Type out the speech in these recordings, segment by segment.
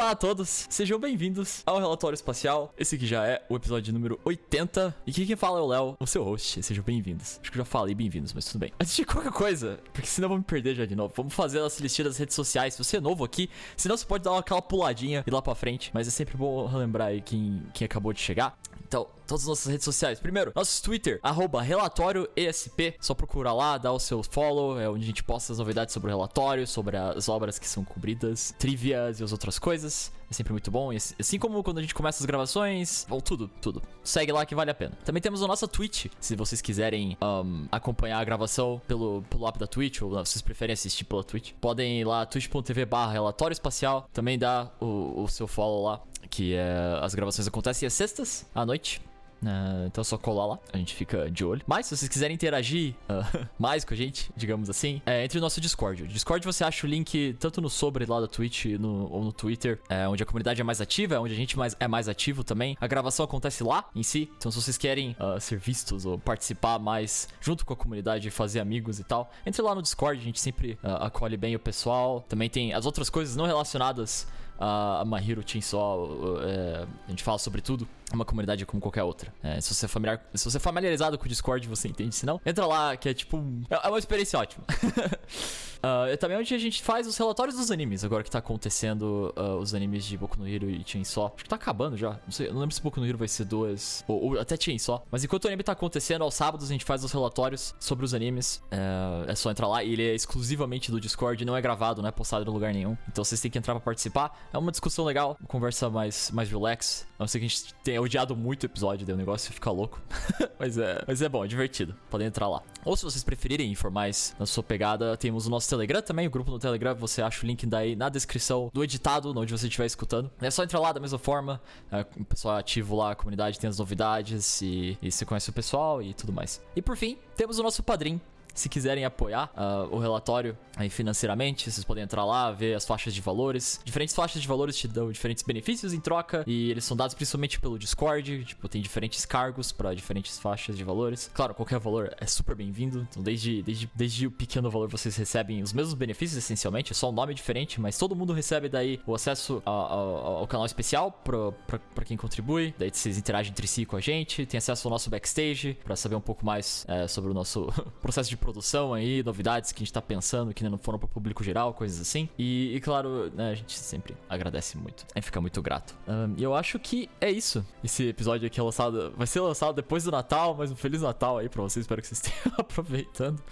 Olá a todos, sejam bem-vindos ao Relatório Espacial. Esse aqui já é o episódio número 80. E quem fala é o Léo, o seu host. Sejam bem-vindos. Acho que eu já falei bem-vindos, mas tudo bem. Antes de qualquer coisa, porque senão eu vou me perder já de novo, vamos fazer a nossa listinha das redes sociais. Se você é novo aqui, senão você pode dar aquela puladinha e lá pra frente. Mas é sempre bom relembrar aí quem, quem acabou de chegar. Então, todas as nossas redes sociais. Primeiro, nosso Twitter, arroba relatório ESP. Só procurar lá, dá o seu follow, é onde a gente posta as novidades sobre o relatório, sobre as obras que são cobridas, trivias e as outras coisas. É sempre muito bom. E assim como quando a gente começa as gravações, ou tudo, tudo. Segue lá que vale a pena. Também temos a nossa Twitch, se vocês quiserem um, acompanhar a gravação pelo, pelo app da Twitch, ou vocês preferem assistir pela Twitch. Podem ir lá, twitch.tv barra relatório espacial. Também dá o, o seu follow lá que é, as gravações acontecem às sextas à noite. Uh, então é só colar lá, a gente fica de olho. Mas se vocês quiserem interagir uh, mais com a gente, digamos assim, é, entre no nosso Discord. O Discord você acha o link tanto no sobre lá da Twitch no, ou no Twitter, é, onde a comunidade é mais ativa, é onde a gente mais, é mais ativo também. A gravação acontece lá em si. Então se vocês querem uh, ser vistos ou participar mais junto com a comunidade, fazer amigos e tal, entre lá no Discord, a gente sempre acolhe bem o pessoal. Também tem as outras coisas não relacionadas a Mahiro Chainsaw, é, a gente fala sobre tudo. É uma comunidade como qualquer outra. É, se, você é familiar, se você é familiarizado com o Discord, você entende. Se não, entra lá, que é tipo. É uma experiência ótima. uh, é também onde a gente faz os relatórios dos animes, agora que tá acontecendo uh, os animes de Boku no Hero e Chainsaw. Acho que tá acabando já. Não sei, não lembro se Boku no Hero vai ser duas. Ou, ou até Chainsaw. Mas enquanto o anime tá acontecendo, aos sábados a gente faz os relatórios sobre os animes. É, é só entrar lá. E ele é exclusivamente do Discord, não é gravado, não é postado em lugar nenhum. Então vocês têm que entrar pra participar. É uma discussão legal, uma conversa mais, mais relax. A não ser que a gente tenha odiado muito o episódio, daí o negócio fica louco. mas, é, mas é bom, é divertido. Podem entrar lá. Ou se vocês preferirem informais na sua pegada, temos o nosso Telegram também. O grupo no Telegram, você acha o link daí na descrição do editado, onde você estiver escutando. É só entrar lá da mesma forma. É, o pessoal é ativo lá, a comunidade tem as novidades e, e você conhece o pessoal e tudo mais. E por fim, temos o nosso padrinho se quiserem apoiar uh, o relatório aí financeiramente, vocês podem entrar lá, ver as faixas de valores. Diferentes faixas de valores te dão diferentes benefícios em troca e eles são dados principalmente pelo Discord. Tipo, tem diferentes cargos para diferentes faixas de valores. Claro, qualquer valor é super bem-vindo. Então, desde, desde, desde o pequeno valor vocês recebem os mesmos benefícios, essencialmente. É só um nome diferente, mas todo mundo recebe daí o acesso ao, ao, canal especial para quem contribui. Daí vocês interagem entre si com a gente. Tem acesso ao nosso backstage para saber um pouco mais é, sobre o nosso processo de produção aí, novidades que a gente tá pensando que ainda não foram para o público geral, coisas assim. E, e claro, né, a gente sempre agradece muito. Gente fica muito grato. Um, e eu acho que é isso. Esse episódio aqui é lançado, vai ser lançado depois do Natal, mas um Feliz Natal aí pra vocês. Espero que vocês estejam aproveitando.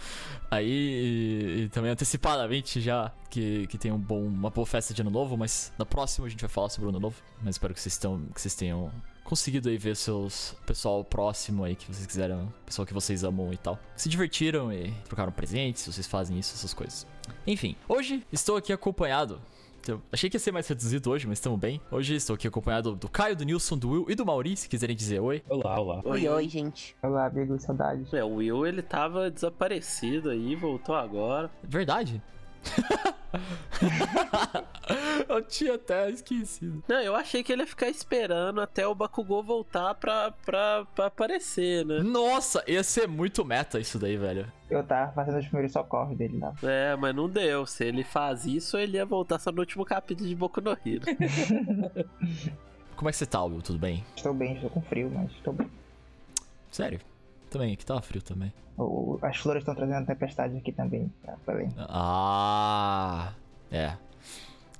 Aí, e, e também antecipadamente já que, que tenham um bom, uma boa festa de ano novo, mas na próxima a gente vai falar sobre o ano novo. Mas espero que vocês, estão, que vocês tenham conseguido aí ver seus pessoal próximo aí que vocês quiseram, pessoal que vocês amam e tal. Se divertiram e trocaram presentes, se vocês fazem isso, essas coisas. Enfim, hoje estou aqui acompanhado eu achei que ia ser mais reduzido hoje, mas estamos bem. Hoje estou aqui acompanhado do Caio, do Nilson, do Will e do Mauri, se quiserem dizer oi. Olá, olá. Oi, oi, gente. Olá, amigo, saudade. É, o Will, ele tava desaparecido aí, voltou agora. Verdade. eu tinha até esquecido. Não, eu achei que ele ia ficar esperando até o Bakugou voltar pra, pra, pra aparecer, né? Nossa, ia ser muito meta isso daí, velho. Eu tava fazendo os primeiros socorros dele lá. É, mas não deu. Se ele faz isso, ele ia voltar só no último capítulo de Boku no Hero. Como é que você tá, Will? Tudo bem? Estou bem, estou com frio, mas estou bem. Sério? Também, aqui tava frio também. O, as flores estão trazendo tempestade aqui também, tá? Ah, é.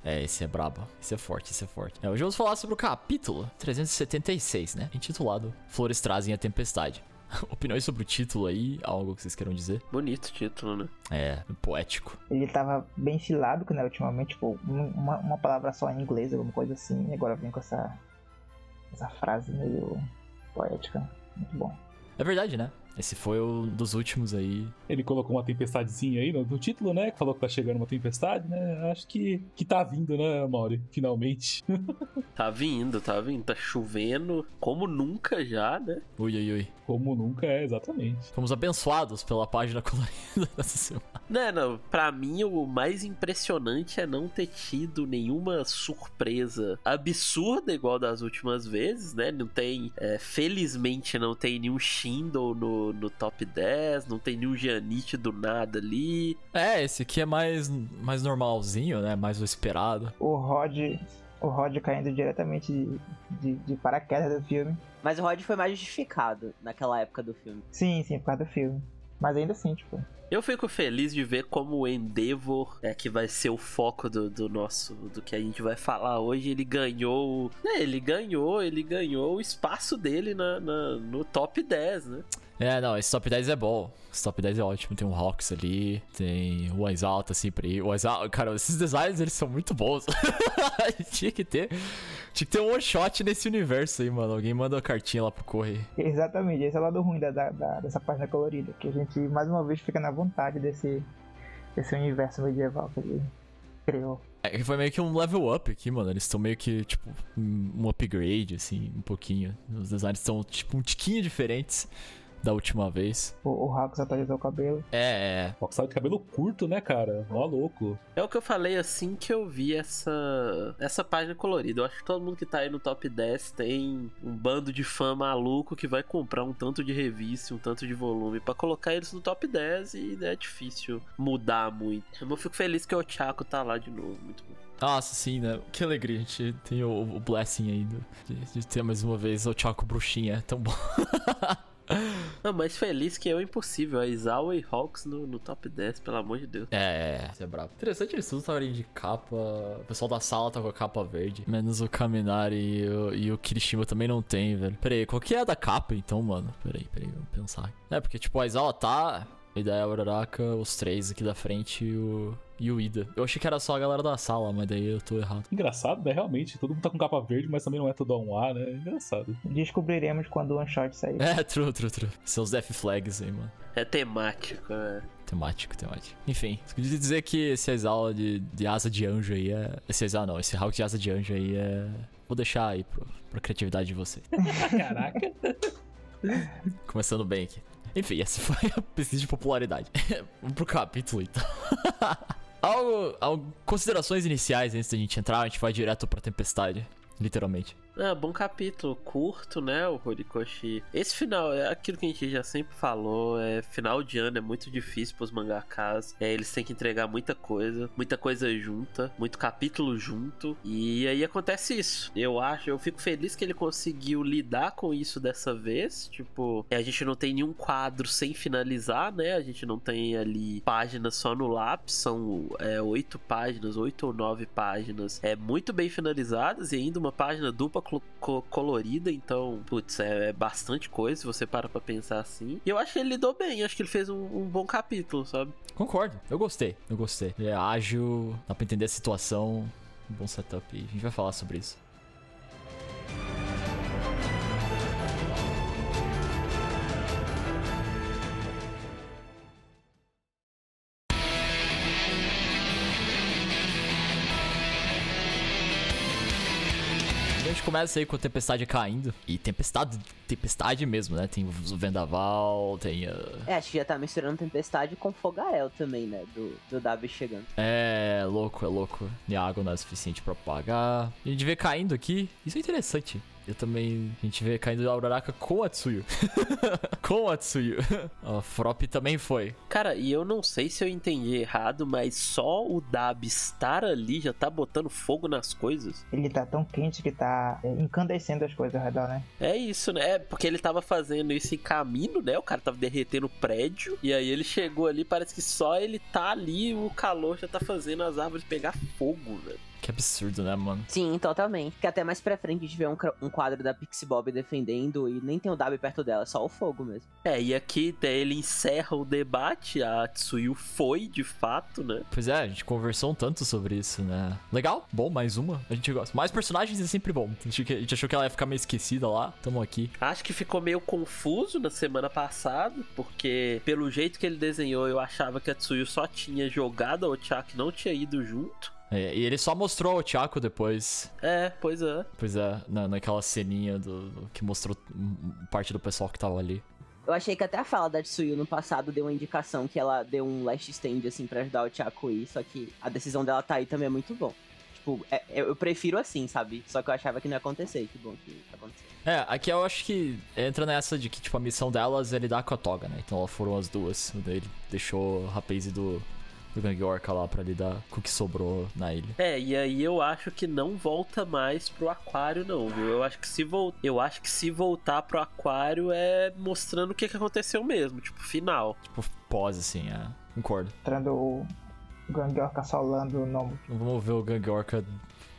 É, esse é brabo. Esse é forte, esse é forte. É, hoje vamos falar sobre o capítulo 376, né? Intitulado Flores Trazem a Tempestade. Opiniões sobre o título aí, algo que vocês queiram dizer? Bonito título, né? É, poético. Ele tava bem silábico, né, ultimamente, tipo, uma, uma palavra só em inglês, alguma coisa assim, e agora vem com essa, essa frase meio poética. Muito bom. É verdade, né? Esse foi um dos últimos aí. Ele colocou uma tempestadezinha aí no, no, título, né? Falou que tá chegando uma tempestade, né? Acho que, que tá vindo, né, Mauri? Finalmente. tá vindo, tá vindo. Tá chovendo como nunca já, né? Ui, ui, ui. Como nunca é, exatamente. Fomos abençoados pela página colorida dessa semana. Não, não. Pra mim, o mais impressionante é não ter tido nenhuma surpresa absurda igual das últimas vezes, né? Não tem. É, felizmente, não tem nenhum Shindo no no, top 10, não tem nenhum Giannitti do nada ali. É, esse aqui é mais, mais normalzinho, né? Mais o esperado. O Rod O Rod caindo diretamente de, de, de paraquedas do filme. Mas o Rod foi mais justificado naquela época do filme. Sim, sim, por causa do filme. Mas ainda assim, tipo. Eu fico feliz de ver como o Endeavor é que vai ser o foco do, do nosso, do que a gente vai falar hoje. Ele ganhou. É, ele ganhou, ele ganhou o espaço dele na, na, no top 10, né? É, não, esse top 10 é bom. Esse top 10 é ótimo. Tem um Hawks ali, tem o Exalta assim pra ir. O Exalta, cara, esses designs eles são muito bons. tinha que ter. Tinha que ter um one shot nesse universo aí, mano. Alguém manda uma cartinha lá pro correio. Exatamente, esse é o lado ruim da, da, da, dessa página colorida. Que a gente, mais uma vez, fica na vontade desse, desse universo medieval que ele criou. É foi meio que um level up aqui, mano. Eles estão meio que, tipo, um upgrade, assim, um pouquinho. Os designs estão, tipo, um tiquinho diferentes da última vez. O, o Hawks atualizou o cabelo. É, é. O tá de cabelo curto, né, cara? Ó, louco. É o que eu falei assim que eu vi essa essa página colorida. Eu acho que todo mundo que tá aí no top 10 tem um bando de fã maluco que vai comprar um tanto de revista, um tanto de volume para colocar eles no top 10 e é difícil mudar muito. Eu fico feliz que o Chaco tá lá de novo, muito bom. Nossa, sim, né? Que alegria. A gente tem o, o blessing aí do, de, de, ter mais uma vez o Chaco Bruxinha. É tão bom. Não, mais feliz que eu, impossível. A Izawa e Hawks no, no top 10, pelo amor de Deus. É, é, isso é brabo. Interessante eles todos estarem de capa. O pessoal da sala tá com a capa verde. Menos o Kaminari e o, e o Kirishima também não tem, velho. Pera aí, qual que é a da capa então, mano? Pera aí, pera aí, vamos pensar. É, porque tipo, a Izawa tá. E daí a Uraraka, os três aqui da frente e o, e o Ida. Eu achei que era só a galera da sala, mas daí eu tô errado. Engraçado, né? Realmente. Todo mundo tá com capa verde, mas também não é todo um A, né? Engraçado. Descobriremos quando o One Shot sair. É, true, true, true. Os Death Flags aí, mano. É temático, né? Temático, temático. Enfim, queria dizer que esse exala de, de asa de anjo aí é. Esse exala não, esse Hulk de asa de anjo aí é. Vou deixar aí pro, pra criatividade de vocês. Caraca. Começando bem aqui. Enfim, essa foi a pesquisa de popularidade. Vamos pro capítulo então. algo, algo, considerações iniciais antes da gente entrar, a gente vai direto pra tempestade. Literalmente. É, bom capítulo, curto, né, o Horikoshi. Esse final é aquilo que a gente já sempre falou, é final de ano é muito difícil pros mangakas. É, eles têm que entregar muita coisa, muita coisa junta, muito capítulo junto. E aí acontece isso. Eu acho, eu fico feliz que ele conseguiu lidar com isso dessa vez. Tipo, a gente não tem nenhum quadro sem finalizar, né? A gente não tem ali páginas só no lápis, são é, oito páginas, oito ou nove páginas, é muito bem finalizadas e ainda uma página dupla colorida, então, putz, é, é, bastante coisa se você para pra pensar assim. E eu acho que ele lidou bem, acho que ele fez um, um bom capítulo, sabe? Concordo, eu gostei, eu gostei. Ele é ágil, dá pra entender a situação, um bom setup, a gente vai falar sobre isso. Começa aí com a tempestade caindo. E tempestade, tempestade mesmo, né? Tem o vendaval, tem a... É, acho que já tá misturando tempestade com fogaréu também, né? Do, do Dabi chegando. É, louco, é louco. E a água não é suficiente pra apagar. A gente vê caindo aqui. Isso é interessante. Eu também. A gente vê caindo a Uraraka com a Tsuyu. com a Tsuyu. A Frop também foi. Cara, e eu não sei se eu entendi errado, mas só o Dab estar ali já tá botando fogo nas coisas. Ele tá tão quente que tá é, encandecendo as coisas ao redor, né? É isso, né? É porque ele tava fazendo isso em caminho, né? O cara tava derretendo o prédio. E aí ele chegou ali, parece que só ele tá ali, o calor já tá fazendo as árvores pegar fogo, velho. Que absurdo, né, mano? Sim, totalmente. Que até mais pra frente a gente vê um, um quadro da Pixie Bob defendendo e nem tem o W perto dela, é só o fogo mesmo. É, e aqui ele encerra o debate, a Tsuyu foi de fato, né? Pois é, a gente conversou um tanto sobre isso, né? Legal, bom, mais uma. A gente gosta. Mais personagens é sempre bom. A gente, a gente achou que ela ia ficar meio esquecida lá, tamo aqui. Acho que ficou meio confuso na semana passada, porque pelo jeito que ele desenhou, eu achava que a Tsuyu só tinha jogado a Ochaki, não tinha ido junto. É, e ele só mostrou o Chaco depois. É, pois é. Pois é, na, naquela ceninha do, do, que mostrou parte do pessoal que tava ali. Eu achei que até a fala da Tsuyu no passado deu uma indicação que ela deu um last stand, assim, pra ajudar o Chaco aí, só que a decisão dela tá aí também é muito bom. Tipo, é, eu prefiro assim, sabe? Só que eu achava que não ia acontecer, que bom que aconteceu. É, aqui eu acho que entra nessa de que, tipo, a missão delas é lidar com a Toga, né? Então elas foram as duas. Ele deixou o rapaz do, do pro Gang Orca lá pra lidar com o que sobrou na ilha. É, e aí eu acho que não volta mais pro aquário, não, viu? Eu acho que se vol... eu acho que se voltar pro aquário é mostrando o que, que aconteceu mesmo, tipo, final. Tipo, pós, assim, é. Concordo. Entrando o Gangorca solando o nome. Não vamos ver o Gang Orca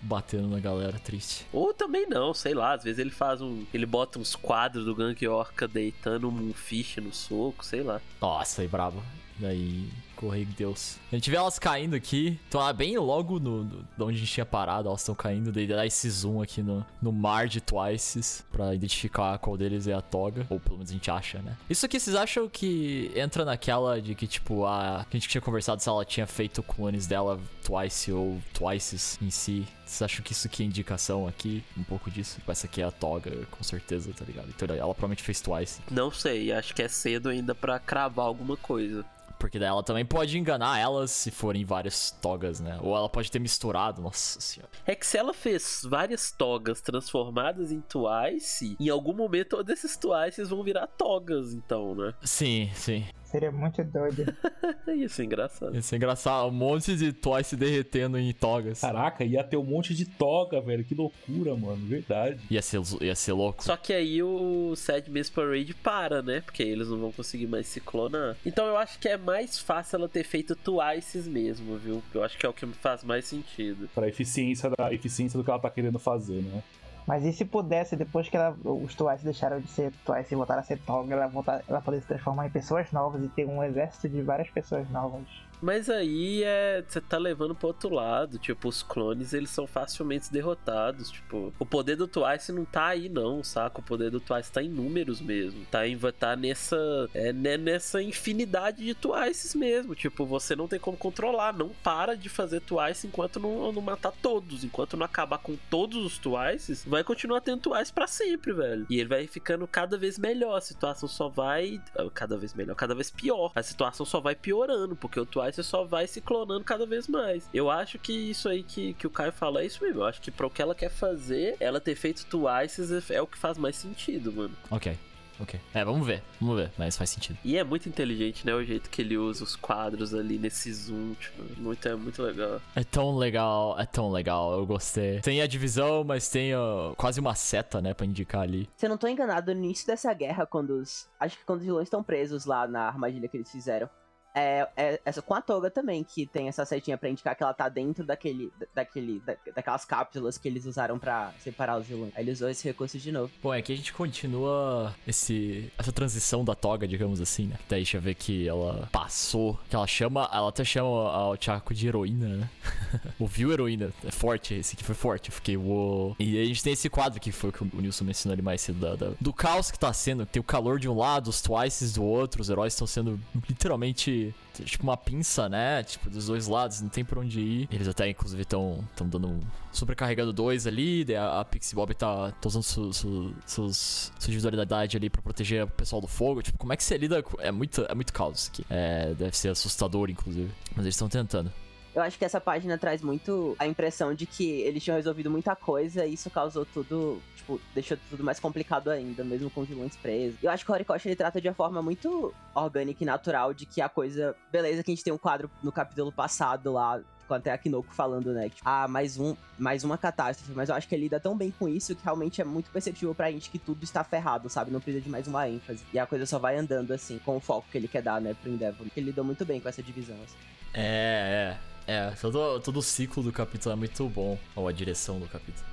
batendo na galera, triste. Ou também não, sei lá, às vezes ele faz um. Ele bota uns quadros do Gank Orca deitando um fish no soco, sei lá. Nossa, aí brabo. Daí, correio de Deus. A gente vê elas caindo aqui. Então, ah, bem logo no, no, de onde a gente tinha parado, elas estão caindo. Daí dá esse zoom aqui no, no mar de Twices pra identificar qual deles é a toga. Ou pelo menos a gente acha, né? Isso aqui, vocês acham que entra naquela de que, tipo, a, que a gente tinha conversado se ela tinha feito clones dela Twice ou Twices em si? Vocês acham que isso aqui é indicação aqui? Um pouco disso? Tipo, Essa aqui é a toga, com certeza, tá ligado? Então ela provavelmente fez Twice. Não sei, acho que é cedo ainda pra cravar alguma coisa. Porque daí ela também pode enganar elas se forem várias togas, né? Ou ela pode ter misturado, nossa senhora. É que se ela fez várias togas transformadas em Twice, em algum momento todos esses Twices vão virar togas, então, né? Sim, sim. Seria muito doido. Isso é engraçado. Ia ser engraçado. Um monte de Twice derretendo em togas. Caraca, ia ter um monte de toga, velho. Que loucura, mano. Verdade. Ia ser, ia ser louco. Só que aí o Sad Miss Parade para, né? Porque eles não vão conseguir mais se clonar. Então eu acho que é mais fácil ela ter feito Twices mesmo, viu? Eu acho que é o que faz mais sentido. Pra eficiência, da, eficiência do que ela tá querendo fazer, né? Mas e se pudesse, depois que ela, os Twice deixaram de ser Twice e voltaram a ser Toga, ela, voltar, ela poder se transformar em pessoas novas e ter um exército de várias pessoas novas? Mas aí é. Você tá levando pro outro lado. Tipo, os clones eles são facilmente derrotados. Tipo, o poder do Twice não tá aí, não, saca? O poder do Twice tá em números mesmo. Tá, em, tá nessa. É, né, nessa infinidade de Twices mesmo. Tipo, você não tem como controlar. Não para de fazer Twice enquanto não, não matar todos. Enquanto não acabar com todos os Twices, vai continuar tendo Twice pra sempre, velho. E ele vai ficando cada vez melhor. A situação só vai. Cada vez melhor, cada vez pior. A situação só vai piorando, porque o Twice só vai se clonando cada vez mais. Eu acho que isso aí que, que o Caio fala é isso mesmo. Eu acho que para o que ela quer fazer, ela ter feito Twice é o que faz mais sentido, mano. Ok. Ok. É, vamos ver. Vamos ver, mas faz sentido. E é muito inteligente, né? O jeito que ele usa os quadros ali nesse zoom. Tipo, muito, é muito legal. É tão legal, é tão legal. Eu gostei. Tem a divisão, mas tem uh, quase uma seta, né, pra indicar ali. Se eu não tô enganado, no início dessa guerra, quando os. Acho que quando os vilões estão presos lá na armadilha que eles fizeram. É, é, essa com a toga também, que tem essa setinha pra indicar que ela tá dentro daquele, daquele, da, daquelas cápsulas que eles usaram pra separar os vilões. Aí ele usou esse recurso de novo. Bom, aqui a gente continua esse, essa transição da toga, digamos assim, né? Daí deixa eu ver que ela passou, que ela chama, ela até chama o Chaco de heroína, né? Ouviu heroína, é forte, esse aqui foi forte, eu fiquei, uou. E aí a gente tem esse quadro que foi o que o Nilson mencionou ali mais cedo, da, da, do caos que tá sendo, tem o calor de um lado, os twices do outro, os heróis estão sendo literalmente tipo uma pinça, né? Tipo, dos dois lados, não tem por onde ir. Eles até, inclusive, estão dando um supercarregando dois ali. Daí a, a Pixie Bob tá, tá usando su, su, seus, sua individualidade ali pra proteger o pessoal do fogo. Tipo, como é que você lida com. É muito, é muito caos aqui. É, deve ser assustador, inclusive. Mas eles estão tentando. Eu acho que essa página traz muito a impressão de que eles tinham resolvido muita coisa e isso causou tudo, tipo, deixou tudo mais complicado ainda, mesmo com os vilões presos. Eu acho que o Horikoshi ele trata de uma forma muito orgânica e natural de que a coisa. Beleza, que a gente tem um quadro no capítulo passado lá, com até a Kinoko falando, né? Tipo, ah, mais, um, mais uma catástrofe. Mas eu acho que ele lida tão bem com isso que realmente é muito perceptível pra gente que tudo está ferrado, sabe? Não precisa de mais uma ênfase. E a coisa só vai andando, assim, com o foco que ele quer dar, né, pro Endeavor. Ele lidou muito bem com essa divisão, assim. É, é. É, todo, todo o ciclo do capítulo é muito bom. Ou a direção do capítulo.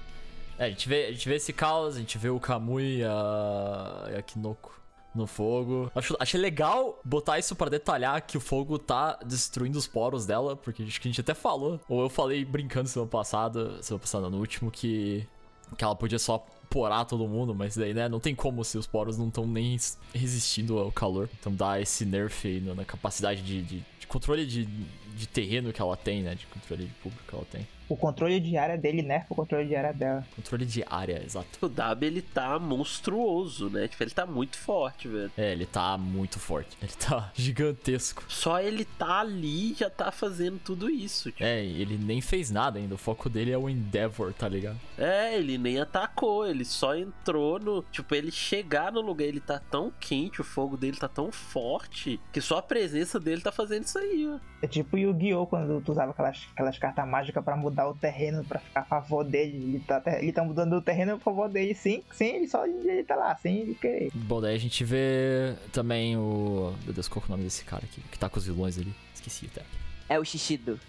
É, a gente vê, a gente vê esse caos, a gente vê o Kamui e a, a Kinoko no fogo. Acho, achei legal botar isso para detalhar que o fogo tá destruindo os poros dela, porque acho que a gente até falou, ou eu falei brincando semana passada, semana passada no último, que, que ela podia só porar todo mundo, mas daí, né, não tem como se os poros não estão nem resistindo ao calor. Então dá esse nerf aí na capacidade de, de, controle de, de terreno que ela tem, né, de controle de público que ela tem. O controle de área dele nerfa o controle de área dela. Controle de área, exato. O W, ele tá monstruoso, né? Tipo, ele tá muito forte, velho. É, ele tá muito forte. Ele tá gigantesco. Só ele tá ali já tá fazendo tudo isso. Tipo. É, ele nem fez nada ainda. O foco dele é o Endeavor, tá ligado? É, ele nem atacou. Ele ele só entrou no. Tipo, ele chegar no lugar, ele tá tão quente, o fogo dele tá tão forte, que só a presença dele tá fazendo isso aí, ó. É tipo Yu-Gi-Oh! quando tu usava aquelas, aquelas cartas mágicas pra mudar o terreno, pra ficar a favor dele. Ele tá, ele tá mudando o terreno a favor dele, sim, sem ele só ele tá lá, sem ele querer. Bom, daí a gente vê também o. Meu Deus, qual que é o nome desse cara aqui? Que tá com os vilões ali. Esqueci até. É o Shishido,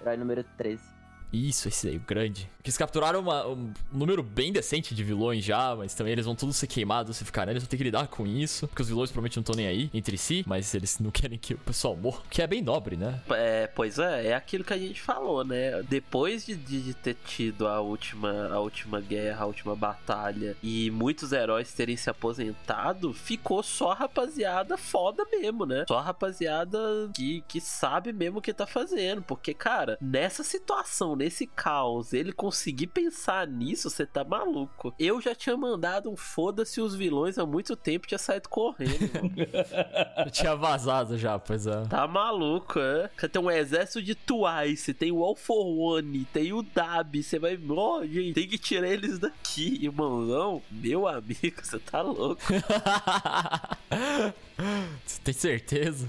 herói número 13. Isso, esse aí, o grande. Eles capturaram uma- um número bem decente de vilões já, mas também eles vão todos ser queimados se ficarem. Eles vão ter que lidar com isso. Porque os vilões provavelmente não estão nem aí entre si, mas eles não querem que o pessoal morra. Que é bem nobre, né? É, pois é, é aquilo que a gente falou, né? Depois de, de- de ter tido a última, a última guerra, a última batalha e muitos heróis terem se aposentado, ficou só a rapaziada foda mesmo, né? Só a rapaziada que, que sabe mesmo o que tá fazendo. Porque, cara, nessa situação, nesse caos, ele conseguir pensar nisso, você tá maluco. Eu já tinha mandado um foda-se os vilões há muito tempo, tinha saído correndo. Eu tinha vazado já, pois é. Tá maluco, é? Você tem um exército de Twice, tem o All for One, tem o Dab, você vai. Ó, gente, tem que tirar eles daqui, irmãozão. Meu amigo, você tá louco. Você tem certeza?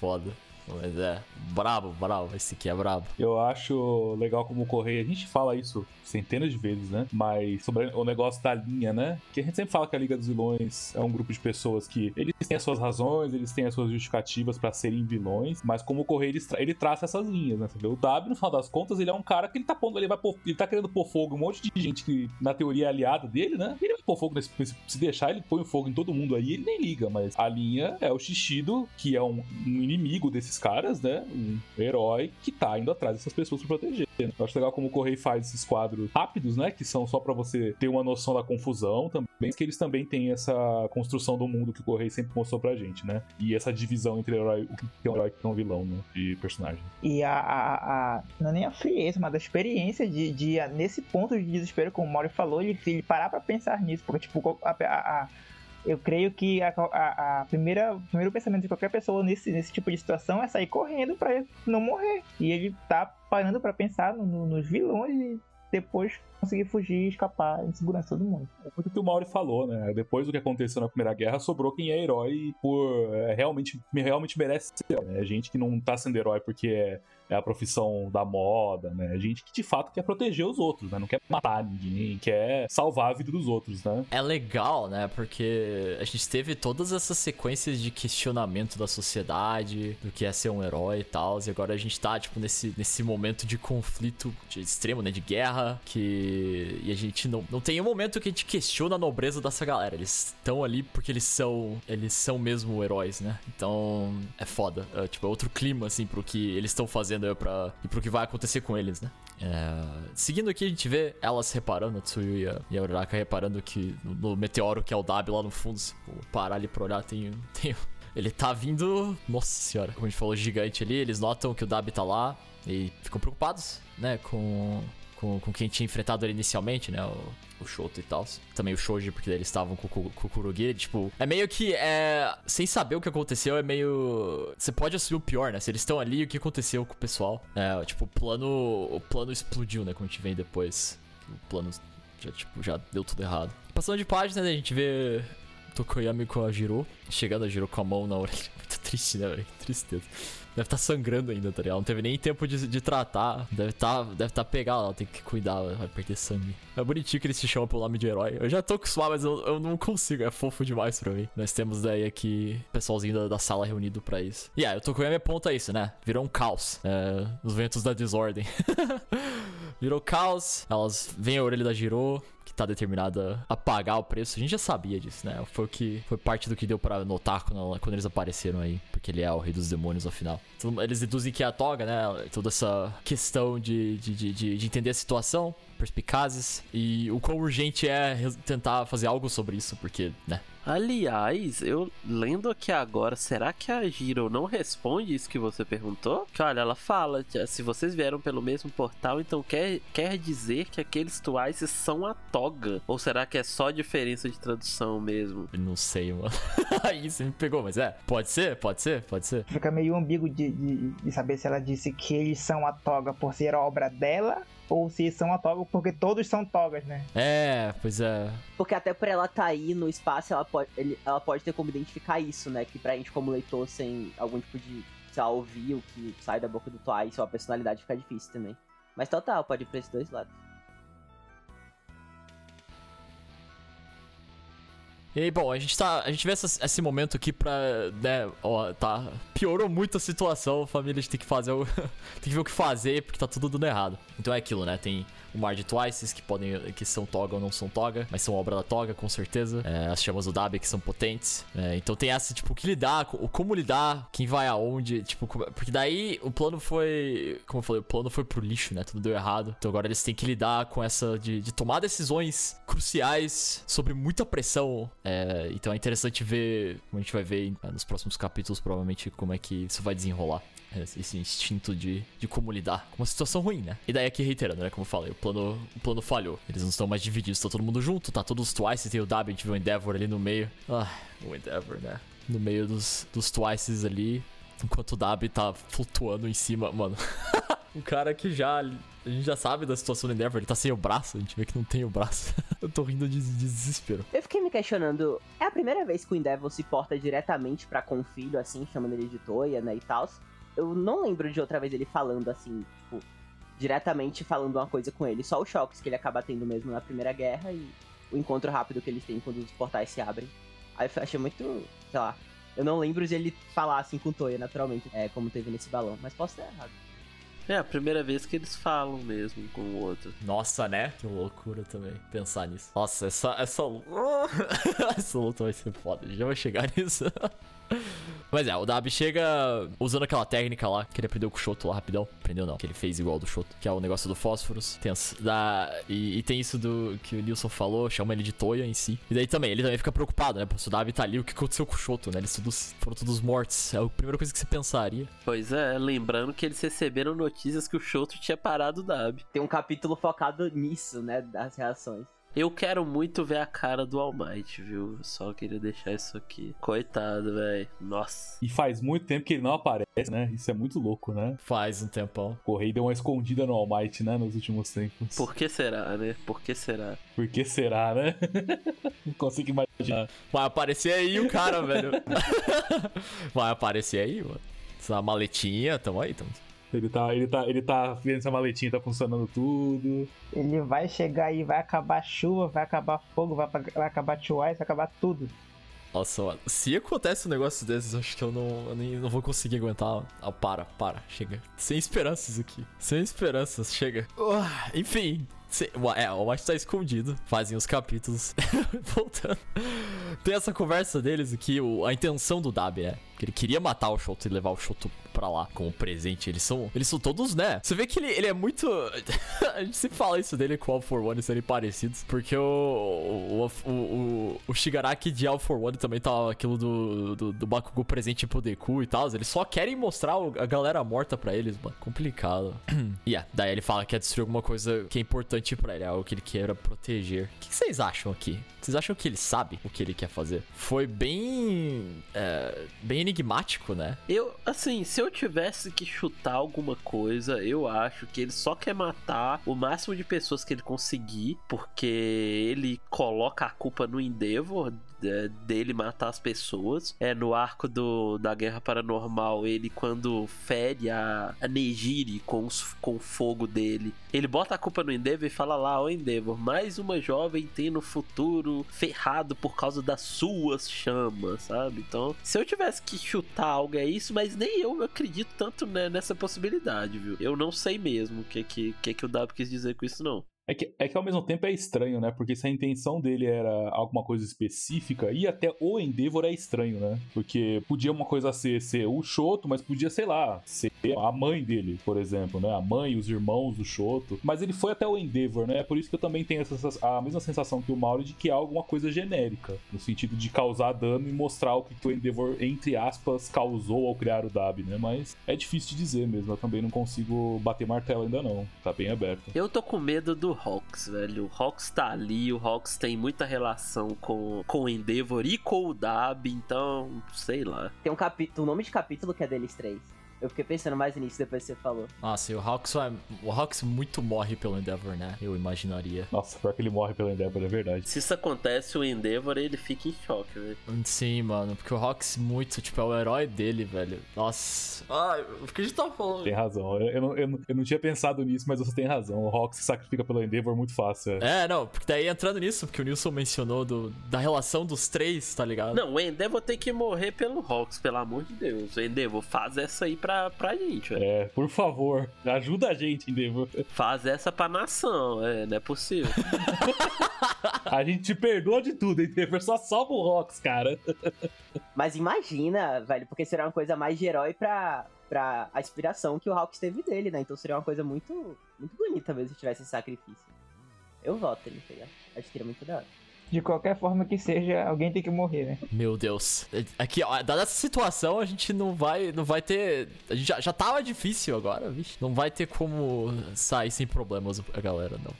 Foda. Mas é, brabo, brabo. Esse aqui é brabo. Eu acho legal como o Correia, a gente fala isso centenas de vezes, né? Mas sobre o negócio da linha, né? Que a gente sempre fala que a Liga dos Vilões é um grupo de pessoas que eles têm as suas razões, eles têm as suas justificativas pra serem vilões, mas como o Correia ele, tra- ele traça essas linhas, né? Vê? O W, no final das contas, ele é um cara que ele tá pondo, ele vai pôr- ele tá querendo pôr fogo um monte de gente que na teoria é aliada dele, né? Ele vai pôr fogo nesse, se deixar, ele põe fogo em todo mundo aí, ele nem liga, mas a linha é o Shishido, que é um, um inimigo desses caras, né? Um herói que tá indo atrás dessas pessoas pra proteger. né? Eu acho legal como o Correio faz esses quadros rápidos, né? Que são só pra você ter uma noção da confusão também, que eles também têm essa construção do mundo que o Correio sempre mostrou pra gente, né? E essa divisão entre herói, o que é um herói que é um vilão, né? De personagem. E a, a, a- Não é nem a frieza, mas a experiência de, de nesse ponto de desespero, como o Mauro falou, ele, ele parar pra pensar nisso. Porque, tipo, a, a- a- eu creio que a, a, a primeira, o primeiro pensamento de qualquer pessoa nesse, nesse tipo de situação é sair correndo pra não morrer. E ele tá parando pra pensar no- no- nos vilões e depois conseguir fugir e escapar em segurança todo mundo. É muito o que o Mauri falou, né? Depois do que aconteceu na Primeira Guerra, sobrou quem é herói por é, realmente, realmente merece ser né? É gente que não tá sendo herói porque é, é a profissão da moda, né? É gente que de fato quer proteger os outros, né? Não quer matar ninguém, quer salvar a vida dos outros, né? É legal, né? Porque a gente teve todas essas sequências de questionamento da sociedade, do que é ser um herói e tal. E agora a gente tá, tipo, nesse, nesse momento de conflito de extremo, né? De guerra. Que. E a gente não, não tem um momento que a gente questiona a nobreza dessa galera. Eles estão ali porque eles são. Eles são mesmo heróis, né? Então. É foda. É, tipo, é outro clima, assim, pro que eles estão fazendo aí pra, e pro que vai acontecer com eles, né? É, Seguindo aqui, a gente vê elas reparando, a Tsuyu e a, e a Uraraka reparando que no, no meteoro que é o Dab lá no fundo, se parar ali pra olhar, tem, tem. Ele tá vindo. Nossa senhora, como a gente falou, gigante ali. Eles notam que o Dab tá lá e ficam preocupados, né? Com, com, com quem tinha enfrentado ele inicialmente, né? O, o Shoto e tal. Também o Shoji, porque eles estavam com, com o Kurogi. Tipo, é meio que. É, sem saber o que aconteceu, é meio. Você pode assumir o pior, né? Se eles estão ali, o que aconteceu com o pessoal? É, tipo, o plano. O plano explodiu, né? Como a gente vê depois. O plano já, tipo, já deu tudo errado. Passando de página, né? A gente vê Tokoyami com a Jiro. Chegando a Jiro com a mão na orelha. Muito triste, né? Que Tristeza. Deve estar sangrando ainda, tá ligado? Não teve nem tempo de, de tratar. Deve estar deve tá pegado, tem que cuidar, vai perder sangue. É bonitinho que eles se chamam pelo nome de herói. Eu já tô acostumado, mas eu, eu não consigo. É fofo demais pra mim. Nós temos daí aqui pessoalzinho da, da sala reunido pra isso. E aí, o Tokoyami aponta isso, né? Virou um caos. É, os ventos da desordem. Virou caos. Elas veem a orelha da Jiro, que tá determinada a pagar o preço. A gente já sabia disso, né? Foi o que foi parte do que deu pra notar quando, quando eles apareceram aí, porque ele é o rei dos demônios afinal. Eles deduzem que é a toga, né? Toda essa questão de, de, de- de entender a situação, perspicazes e o quão urgente é tentar fazer algo sobre isso, porque, né? Aliás, eu lendo aqui agora, será que a Giro não responde isso que você perguntou? Que olha, ela fala, se vocês vieram pelo mesmo portal, então quer, quer dizer que aqueles Twice são a toga? Ou será que é só diferença de tradução mesmo? Não sei, mano. Aí você me pegou, mas é. Pode ser, pode ser, pode ser. Fica meio ambíguo de, de, de saber se ela disse que eles são a toga por ser obra dela ou se são a toga porque todos são togas, né? É, pois é. Porque até por ela estar tá aí no espaço, ela pode, ele, ela pode ter como identificar isso, né? Que pra gente, como leitor, sem algum tipo de, sei lá, ouvir o que sai da boca do Twice ou a personalidade fica difícil também. Mas total, pode ir pra esses dois lados. E aí, bom, a gente tá. A gente vê essa, esse momento aqui pra. né, ó, tá. Piorou muito a situação, a família tem que fazer o. tem que ver o que fazer, porque tá tudo dando errado. Então é aquilo, né? Tem o mar de Twices, que podem. que são toga ou não são toga, mas são obra da toga, com certeza. É, as chamas do Dabi, que são potentes. É, então tem essa, tipo, que lidar, o como lidar, quem vai aonde, tipo, porque daí o plano foi. Como eu falei, o plano foi pro lixo, né? Tudo deu errado. Então agora eles têm que lidar com essa de, de tomar decisões cruciais sobre muita pressão. É, então é interessante ver, como a gente vai ver nos próximos capítulos, provavelmente, como é que isso vai desenrolar esse instinto de, de como lidar com uma situação ruim, né? E daí aqui reiterando, né? Como eu falei, o plano, o plano falhou. Eles não estão mais divididos, tá todo mundo junto, tá todos os Twices, tem o W, vê o Endeavor ali no meio. Ah, o Endeavor, né? No meio dos, dos Twices ali, enquanto o W tá flutuando em cima, mano. um cara que já a gente já sabe da situação do Endeavor, ele tá sem o braço, a gente vê que não tem o braço. eu tô rindo de, de, desespero. Eu fiquei me questionando, é a primeira vez que o Endeavor se porta diretamente para com o filho, assim, chamando ele de Toya, né, e tal eu não lembro de outra vez ele falando assim, tipo, diretamente falando uma coisa com ele. Só os choques que ele acaba tendo mesmo na Primeira Guerra e o encontro rápido que eles têm quando os portais se abrem. Aí eu achei muito, sei lá. Eu não lembro de ele falar assim com o Toya, naturalmente, é, como teve nesse balão, mas posso estar errado. É a primeira vez que eles falam mesmo com o outro. Nossa, né? Que loucura também pensar nisso. Nossa, essa, essa, essa luta vai ser foda. A gente já vai chegar nisso. Mas é, o Dabi chega usando aquela técnica lá, que ele aprendeu com o Shoto lá rapidão. Aprendeu não, que ele fez igual do Shoto, que é o negócio do fósforos. Tem as, da, e, e, tem isso do que o Nilson falou, chama ele de Toya em si. E daí também, ele também fica preocupado, né? Pô, se o Dabi tá ali, o que aconteceu com o Shoto, né? Eles todos, foram todos mortos. É a primeira coisa que você pensaria. Pois é, lembrando que eles receberam notícias que o Shoto tinha parado o Dabi. Tem um capítulo focado nisso, né? Das reações. Eu quero muito ver a cara do All Might, viu? Só queria deixar isso aqui. Coitado, velho. Nossa. E faz muito tempo que ele não aparece, né? Isso é muito louco, né? Faz um tempão. O Correio deu uma escondida no All Might, né? Nos últimos tempos. Por que será, né? Por que será? Por que será, né? não consigo imaginar. Vai aparecer aí o cara, velho. Vai aparecer aí, mano. Essa maletinha, tamo aí, tamo. Ele tá, ele tá, ele tá vendo se a maletinha tá funcionando tudo. Ele vai chegar aí, vai acabar chuva, vai acabar fogo, vai, vai acabar Twice, vai acabar tudo. Nossa, mano, se acontece um negócio desses, acho que eu não, eu nem, não vou conseguir aguentar. Ah, para, para, chega. Sem esperanças aqui. Sem esperanças, chega. Uh, enfim, é, o White tá escondido. Fazem os capítulos. Voltando. Tem essa conversa deles aqui. O, a intenção do Dabi é que ele queria matar o Shoto e levar o Shoto pra lá como presente. Eles são, eles são todos, né? Você vê que ele, ele é muito. a gente sempre fala isso dele com o All for One serem parecidos. Porque o, o, o, o, o Shigaraki de All for One também tá aquilo do, do, do Bakugo presente pro Deku e tal. Eles só querem mostrar a galera morta pra eles, mano. Complicado. e yeah, daí ele fala que quer destruir alguma coisa que é importante pra ele, algo que ele queira proteger. O que vocês acham aqui? Vocês acham que ele sabe o que ele quer fazer? Foi bem. É, bem enigmático, né? Eu, assim, se eu tivesse que chutar alguma coisa, eu acho que ele só quer matar o máximo de pessoas que ele conseguir, porque ele coloca a culpa no Endeavor é, dele matar as pessoas. É no arco do, da Guerra Paranormal, ele quando fere a, a com, com o fogo dele, ele bota a culpa no Endeavor e fala lá, ô Endeavor, mais uma jovem tem no futuro ferrado por causa das suas chamas, sabe? Então, se eu tivesse que chutar algo é isso, mas nem eu acredito tanto né, nessa possibilidade, viu? Eu não sei mesmo o que, que, que, que o W quis dizer com isso, não. É que, é que ao mesmo tempo é estranho, né? Porque se a intenção dele era alguma coisa específica, e até o Endeavor é estranho, né? Porque podia uma coisa ser, ser o Shoto, mas podia, sei lá, ser a mãe dele, por exemplo, né? A mãe, os irmãos do Shoto. Mas ele foi até o Endeavor, né? É por isso que eu também tenho essa, a mesma sensação que o Mauro de que é alguma coisa genérica. No sentido de causar dano e mostrar o que, que o Endeavor, entre aspas, causou ao criar o Dab, né? Mas é difícil de dizer mesmo. Eu também não consigo bater martelo ainda não. Tá bem aberto. Eu tô com medo do Hawks, velho. O Hawks tá ali, o Hawks tem muita relação com, com o Endeavor e com o Dab, então, sei lá. Tem um capítulo, o nome de capítulo que é deles três. Eu fiquei pensando mais nisso depois que você falou. Nossa, e o Hawks, vai- o Hawks muito morre pelo Endeavor, né? Eu imaginaria. Nossa, pior que ele morre pelo Endeavor, é verdade. Se isso acontece, o Endeavor ele fica em choque, velho. Sim, mano, porque o Hawks muito, tipo, é o herói dele, velho. Nossa. Ai, o que a gente tava falando? Tem razão. Eu, eu, não, eu, não- eu não tinha pensado nisso, mas você tem razão. O Hawk se sacrifica pelo Endeavor muito fácil. É. É, não, porque daí entrando nisso, porque o Nilson mencionou do, da relação dos três, tá ligado? Não, o Endeavor tem que morrer pelo Hawks, pelo amor de Deus. O Endeavor, faz essa aí pra, pra gente, velho. É, por favor, ajuda a gente, Endeavor. Faz essa pra nação, é, não é possível. A gente te perdoa de tudo, Endeavor. Só salva o Hawks, cara. Mas imagina, velho, porque seria uma coisa mais de herói pra, pra a inspiração que o Hawks teve dele, né? Então seria uma coisa muito, muito bonita mesmo se tivesse esse sacrifício. Eu voto ele, tá ligado? Acho que seria muito da hora. De qualquer forma que seja, alguém tem que morrer, né? Meu Deus. Aqui, ó, dada essa situação, a gente não vai, não vai ter. Já, já tava difícil agora, vixe. Não vai ter como sair sem problemas a galera, não.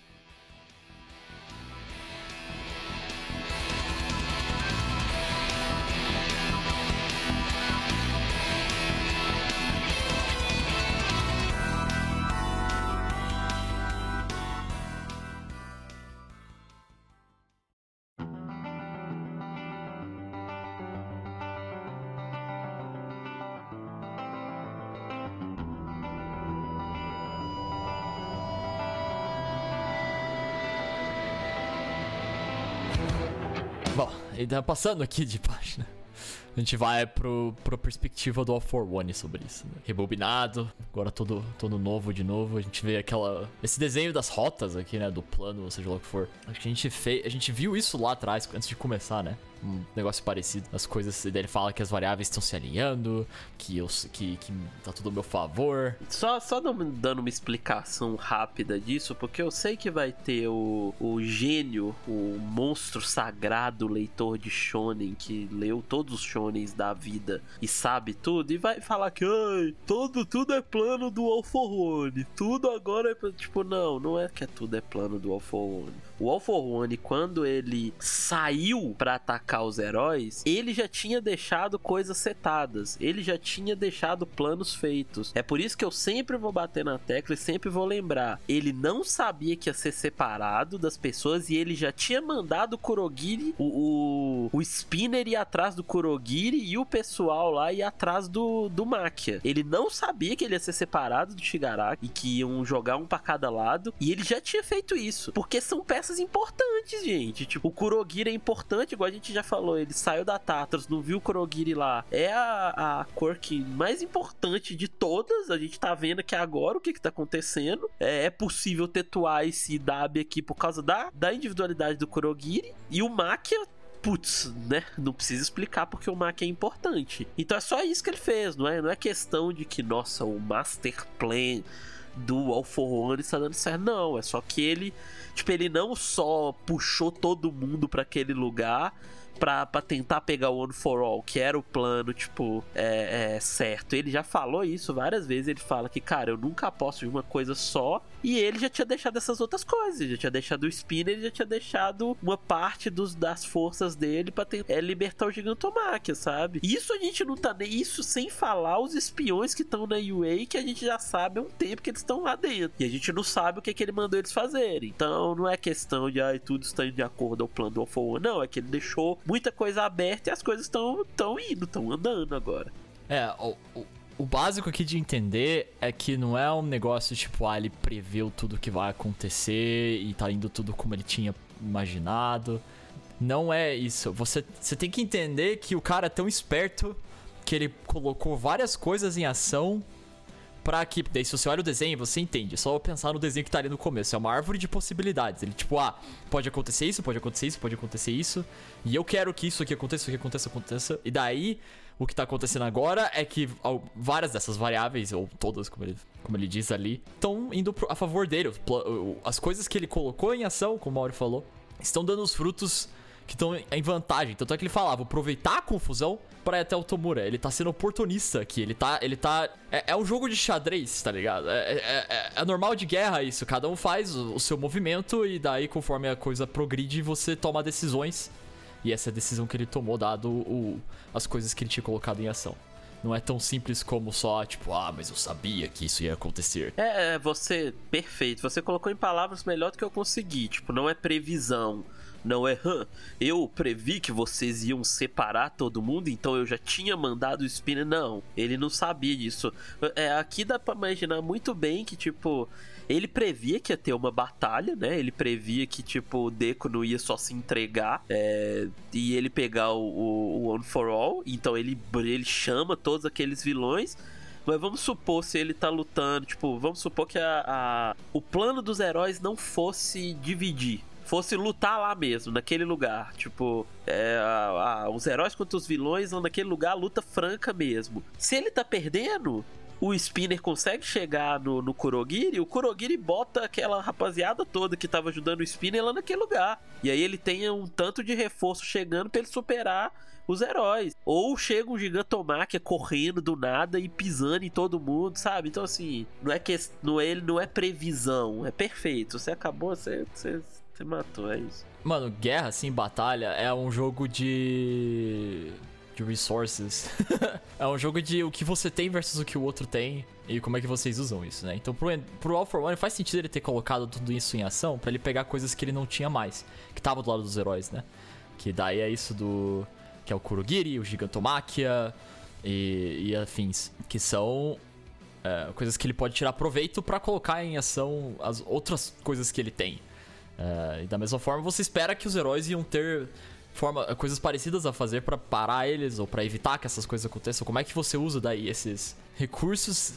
Bom, ainda passando aqui de página. A gente vai pro, pro perspectiva do All for One sobre isso, né? Rebobinado, agora todo, todo novo de novo. A gente vê aquela. Esse desenho das rotas aqui, né? Do plano, seja lá o que for. Acho que a gente fez. A gente viu isso lá atrás, antes de começar, né? Um negócio parecido. As coisas. Ele fala que as variáveis estão se alinhando, que, eu, que, que tá tudo a meu favor. Só, só dando uma explicação rápida disso, porque eu sei que vai ter o, o gênio, o monstro sagrado leitor de shonen que leu todos os da vida e sabe tudo, e vai falar que Ai, todo, tudo é plano do All for One, tudo agora é. pra-" Tipo, não, não é que é tudo é plano do All for One. O All for One, quando ele saiu pra atacar os heróis, ele já tinha deixado coisas setadas, ele já tinha deixado planos feitos. É por isso que eu sempre vou bater na tecla e sempre vou lembrar. Ele não sabia que ia ser separado das pessoas e ele já tinha mandado o Kurogiri, o, o, o Spinner ir atrás do Kurogiri e o pessoal lá ir atrás do, do Makia. Ele não sabia que ele ia ser separado do Shigaraki e que iam jogar um pra cada lado e ele já tinha feito isso, porque são peças importantes, gente. Tipo, o Kurogiri é importante, igual a gente já falou, ele saiu da Tatros, não viu o Kurogiri lá. É a, a quirk mais importante de todas. A gente tá vendo aqui agora o que que tá acontecendo. É, é possível ter Twice e Dabi aqui por causa da, da individualidade do Kurogiri. E o Makia putz, né? Não precisa explicar porque o Mac é importante. Então é só isso que ele fez, não é? Não é questão de que, nossa, o Master Plan do All for One está dando certo. Não, é só que ele, tipo, ele não só puxou todo mundo para aquele lugar pra, pra tentar pegar o One for All, que era o plano, tipo, é, é, certo. Ele já falou isso várias vezes. Ele fala que, cara, eu nunca aposto em uma coisa só. E ele já tinha deixado essas outras coisas. Já tinha deixado o Spinner, ele já tinha deixado uma parte dos, das forças dele pra tentar é, libertar o Gigantomáquia, sabe? Isso a gente não tá nem. Isso sem falar os espiões que estão na UA, que a gente já sabe há um tempo que eles estão lá dentro. E a gente não sabe o que, que ele mandou eles fazerem. Então não é questão de, ai, tudo está de acordo ao plano do for One. Não, é que ele deixou muita coisa aberta e as coisas estão tão indo, estão andando agora. É, o, o, o básico aqui de entender é que não é um negócio tipo, ah, ele preveu tudo que vai acontecer e tá indo tudo como ele tinha imaginado. Não é isso. Você, você tem que entender que o cara é tão esperto que ele colocou várias coisas em ação pra que. Daí, se você olha o desenho, você entende. É só pensar no desenho que tá ali no começo. É uma árvore de possibilidades. Ele, tipo, ah, pode acontecer isso, pode acontecer isso, pode acontecer isso. E eu quero que isso aqui aconteça, isso aqui aconteça, aconteça. E daí, o que tá acontecendo agora é que várias dessas variáveis, ou todas, como ele, como ele diz ali, estão indo a favor dele. As coisas que ele colocou em ação, como o Mauri falou, estão dando os frutos que estão em vantagem. Tanto é que ele falava, aproveitar a confusão pra ir até o Tomura. Ele tá sendo oportunista aqui. Ele tá. Ele tá. É, é um jogo de xadrez, tá ligado? É, é- é- é normal de guerra isso. Cada um faz o, o seu movimento e daí, conforme a coisa progride, você toma decisões. E essa é a decisão que ele tomou, dado o, as coisas que ele tinha colocado em ação. Não é tão simples como só, tipo, ah, mas eu sabia que isso ia acontecer. É, é, você. Perfeito. Você colocou em palavras melhor do que eu consegui. Tipo, não é previsão. Não é, "Hã, eu previ que vocês iam separar todo mundo, então eu já tinha mandado o Spinner. Não, ele não sabia disso. É, aqui dá pra imaginar muito bem que, tipo, ele previa que ia ter uma batalha, né? Ele previa que, tipo, o Deco não ia só se entregar é, e ele pegar o, o, o One for All. Então ele, ele chama todos aqueles vilões. Mas vamos supor se ele tá lutando, tipo, vamos supor que a, a- o plano dos heróis não fosse dividir. Fosse lutar lá mesmo, naquele lugar. Tipo, é, a- a- os heróis contra os vilões vão naquele lugar, luta franca mesmo. Se ele tá perdendo, o Spinner consegue chegar no, no Kurogiri, o Kurogiri bota aquela rapaziada toda que tava ajudando o Spinner lá naquele lugar. E aí ele tem um tanto de reforço chegando pra ele superar os heróis. Ou chega um gigantomáquia correndo do nada e pisando em todo mundo, sabe? Então assim, não é que não é, não é previsão, é perfeito. Você acabou, você, você, você matou, é isso. Mano, guerra, assim, batalha, é um jogo de. de resources. é um jogo de o que você tem versus o que o outro tem e como é que vocês usam isso, né? Então pro, pro All for One faz sentido ele ter colocado tudo isso em ação pra ele pegar coisas que ele não tinha mais, que tava do lado dos heróis, né? Que daí é isso do. que é o Kurogiri, o Gigantomáquia e, e afins. Que são é, coisas que ele pode tirar proveito pra colocar em ação as outras coisas que ele tem. É, e da mesma forma, você espera que os heróis iam ter forma, coisas parecidas a fazer pra parar eles ou pra evitar que essas coisas aconteçam. Como é que você usa daí esses recursos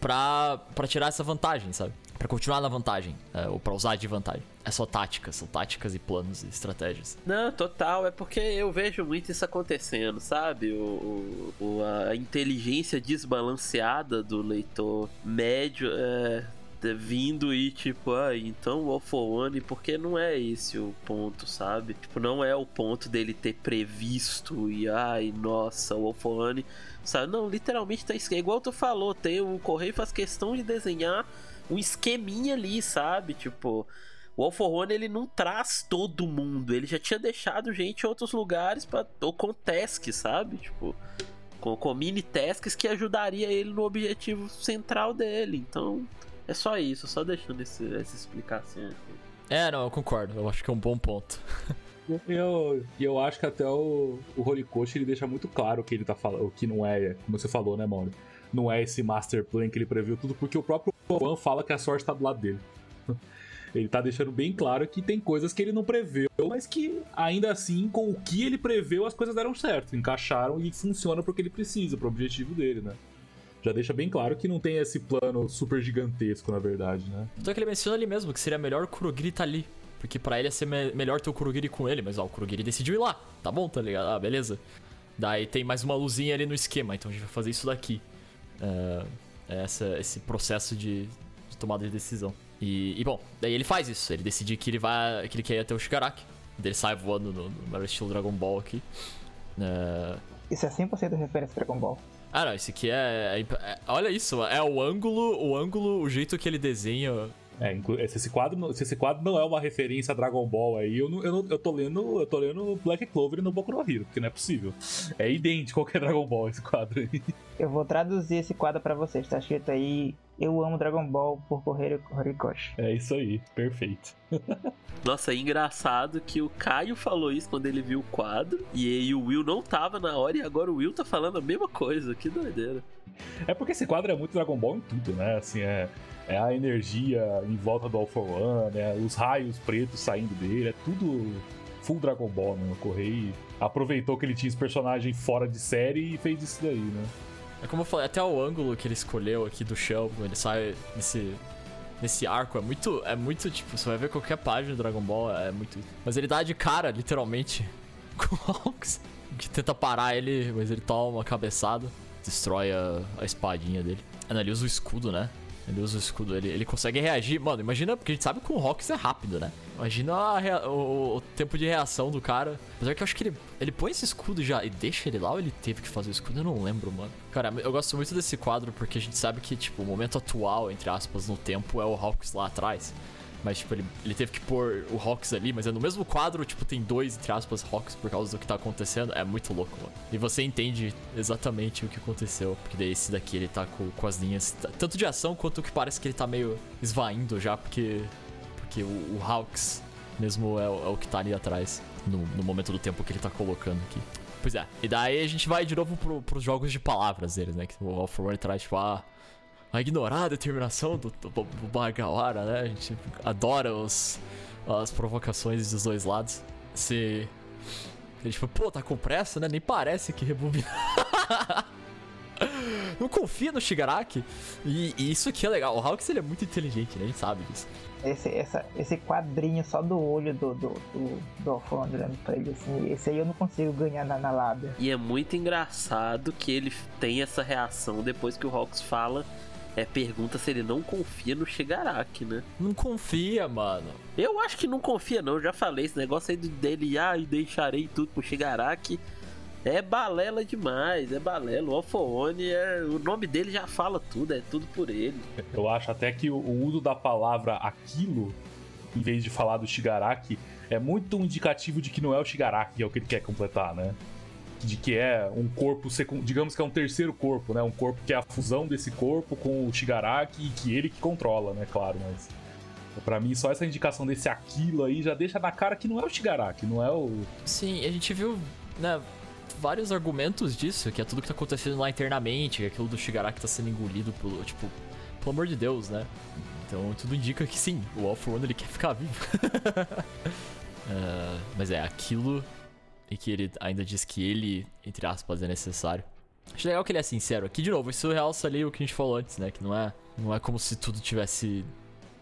pra, tirar essa vantagem, sabe? Pra continuar na vantagem, é, ou pra usar de vantagem. É só táticas, são táticas e planos e estratégias. Não, total, é porque eu vejo muito isso acontecendo, sabe? O, o- a inteligência desbalanceada do leitor médio é, vindo e tipo, ah, então o for One, porque não é esse o ponto, sabe? Tipo, não é o ponto dele ter previsto e ai, nossa, o for One, sabe? Não, literalmente tá escrito, igual tu falou, tem o Correio faz questão de desenhar um esqueminha ali, sabe? Tipo, o All for One ele não traz todo mundo, ele já tinha deixado gente em outros lugares para ou com tasks, sabe? Tipo, com, com mini tasks que ajudaria ele no objetivo central dele. Então, é só isso, só deixando esse, essa explicação. É, não, eu concordo. Eu acho que é um bom ponto. E eu, e eu acho que até o, o Horikoshi ele deixa muito claro o que ele tá falando, o que não é, como você falou, né, Mauro? Não é esse master plan que ele previu tudo, porque o próprio Juan fala que a sorte tá do lado dele. Ele tá deixando bem claro que tem coisas que ele não preveu, mas que ainda assim, com o que ele preveu, as coisas deram certo, encaixaram e funciona pro que ele precisa, pro objetivo dele, né? Já deixa bem claro que não tem esse plano super gigantesco, na verdade, né? Então é que ele menciona ali mesmo que seria melhor o Kurogiri tá ali. Porque pra ele ia ser me- melhor ter o Kurogiri com ele, mas ó, o Kurogiri decidiu ir lá. Tá bom, tá ligado? Ah, beleza. Daí tem mais uma luzinha ali no esquema, então a gente vai fazer isso daqui. É, é essa, esse processo de, de tomada de decisão. E, e, bom, daí ele faz isso. Ele decide que ele vai. que ele quer ir até o Shigaraki. Daí ele sai voando no, no melhor estilo Dragon Ball aqui. É, Isso é 100% referência a Dragon Ball. Ah, não, esse aqui é, é- é- Olha isso, é o ângulo, o ângulo, o jeito que ele desenha. É, se esse, quadro, não- se esse quadro não é uma referência a Dragon Ball aí, eu, não, eu, não- eu tô lendo eu tô lendo Black Clover no Boku no Hero, porque não é possível. É idêntico a qualquer Dragon Ball esse quadro aí. Eu vou traduzir esse quadro pra vocês. Tá escrito aí: Eu amo Dragon Ball por correr Horikoshi. É isso aí, perfeito. Nossa, é engraçado que o Caio falou isso quando ele viu o quadro, e aí o Will não tava na hora, e agora o Will tá falando a mesma coisa, que doideira. É porque esse quadro é muito Dragon Ball em tudo, né? Assim, é, é a energia em volta do All for One, né? os raios pretos saindo dele, é tudo full Dragon Ball, né? O Correio aproveitou que ele tinha esse personagem fora de série e fez isso daí, né? É como eu falei, até o ângulo que ele escolheu aqui do chão, ele sai nesse. Nesse arco é muito. É muito, tipo, você vai ver qualquer página do Dragon Ball, é muito. Mas ele dá de cara, literalmente, com o Hawks. Que tenta parar ele, mas ele toma uma cabeçada. Destrói a, a espadinha dele. Ele usa o escudo, né? Ele usa o escudo, ele, ele consegue reagir. Mano, imagina, porque a gente sabe que o Hawks é rápido, né? Imagina rea- o, o tempo de reação do cara. Apesar que eu acho que ele, ele põe esse escudo já e deixa ele lá ou ele teve que fazer o escudo? Eu não lembro, mano. Cara, eu gosto muito desse quadro porque a gente sabe que, tipo, o momento atual, entre aspas, no tempo é o Hawks lá atrás. Mas, tipo, ele, ele teve que pôr o Hawks ali, mas é no mesmo quadro, tipo, tem dois, entre aspas, Hawks por causa do que tá acontecendo. É muito louco, mano. E você entende exatamente o que aconteceu. Porque daí esse daqui, ele tá com, com as linhas, tanto de ação quanto que parece que ele tá meio esvaindo já, porque. Porque o, o Hawks mesmo é, o- é o que tá ali atrás, no, no momento do tempo que ele tá colocando aqui. Pois é. E daí a gente vai de novo pro, pros jogos de palavras deles, né? Que o One traz, tipo, ah, a ignorar a determinação do, do, do Bagawara, né? A gente adora os, as provocações dos dois lados. Se. Ele, tipo, pô, tá com pressa, né? Nem parece que rebobina. Não confia no Shigaraki. E, e isso aqui é legal. O Hawks ele é muito inteligente, né? A gente sabe disso. Esse, essa, esse quadrinho só do olho do, do, do, do Alfonso olhando pra ele, assim, esse aí eu não consigo ganhar na, na lábia. E é muito engraçado que ele tem essa reação depois que o Hawks fala. É, pergunta se ele não confia no Shigaraki, né? Não confia, mano. Eu acho que não confia, não. Eu já falei esse negócio aí do- dele, ah, e deixarei tudo pro Shigaraki. É balela demais, é balela. O Alfoone, é... o nome dele já fala tudo, é tudo por ele. Eu acho até que o, uso da palavra aquilo, em vez de falar do Shigaraki, é muito um indicativo de que não é o Shigaraki que é o que ele quer completar, né? De que é um corpo, digamos que é um terceiro corpo, né? Um corpo que é a fusão desse corpo com o Shigaraki e que ele que controla, né? Claro, mas. Pra mim, só essa indicação desse aquilo aí já deixa na cara que não é o Shigaraki, não é o. Sim, a gente viu, né, vários argumentos disso, que é tudo que tá acontecendo lá internamente, aquilo do Shigaraki tá sendo engolido pelo, tipo, pelo amor de Deus, né? Então tudo indica que sim, o All for One ele quer ficar vivo. Ah, mas é aquilo e que ele ainda diz que ele, entre aspas, é necessário. Acho legal que ele é sincero. Aqui, de novo, isso realça ali o que a gente falou antes, né? Que não é, não é como se tudo tivesse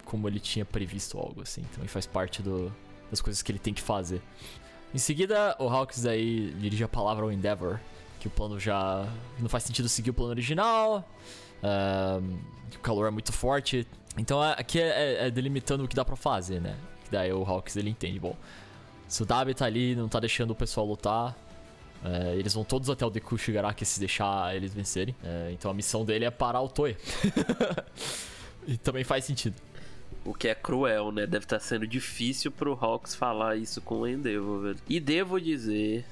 como ele tinha previsto algo assim. Então ele faz parte do, das coisas que ele tem que fazer. Em seguida, o Hawks aí dirige a palavra ao Endeavor, que o plano já não faz sentido seguir o plano original, que o calor é muito forte. Então aqui é, é- é delimitando o que dá pra fazer, né? Daí o Hawks ele entende, bom, se o Dabi tá ali, não tá deixando o pessoal lutar, é, eles vão todos até o Deku Shigaraki se deixar eles vencerem. É, então a missão dele é parar o Toei. e também faz sentido. O que é cruel, né? Deve estar sendo difícil pro Hawks falar isso com o Endeavor, velho. E devo dizer.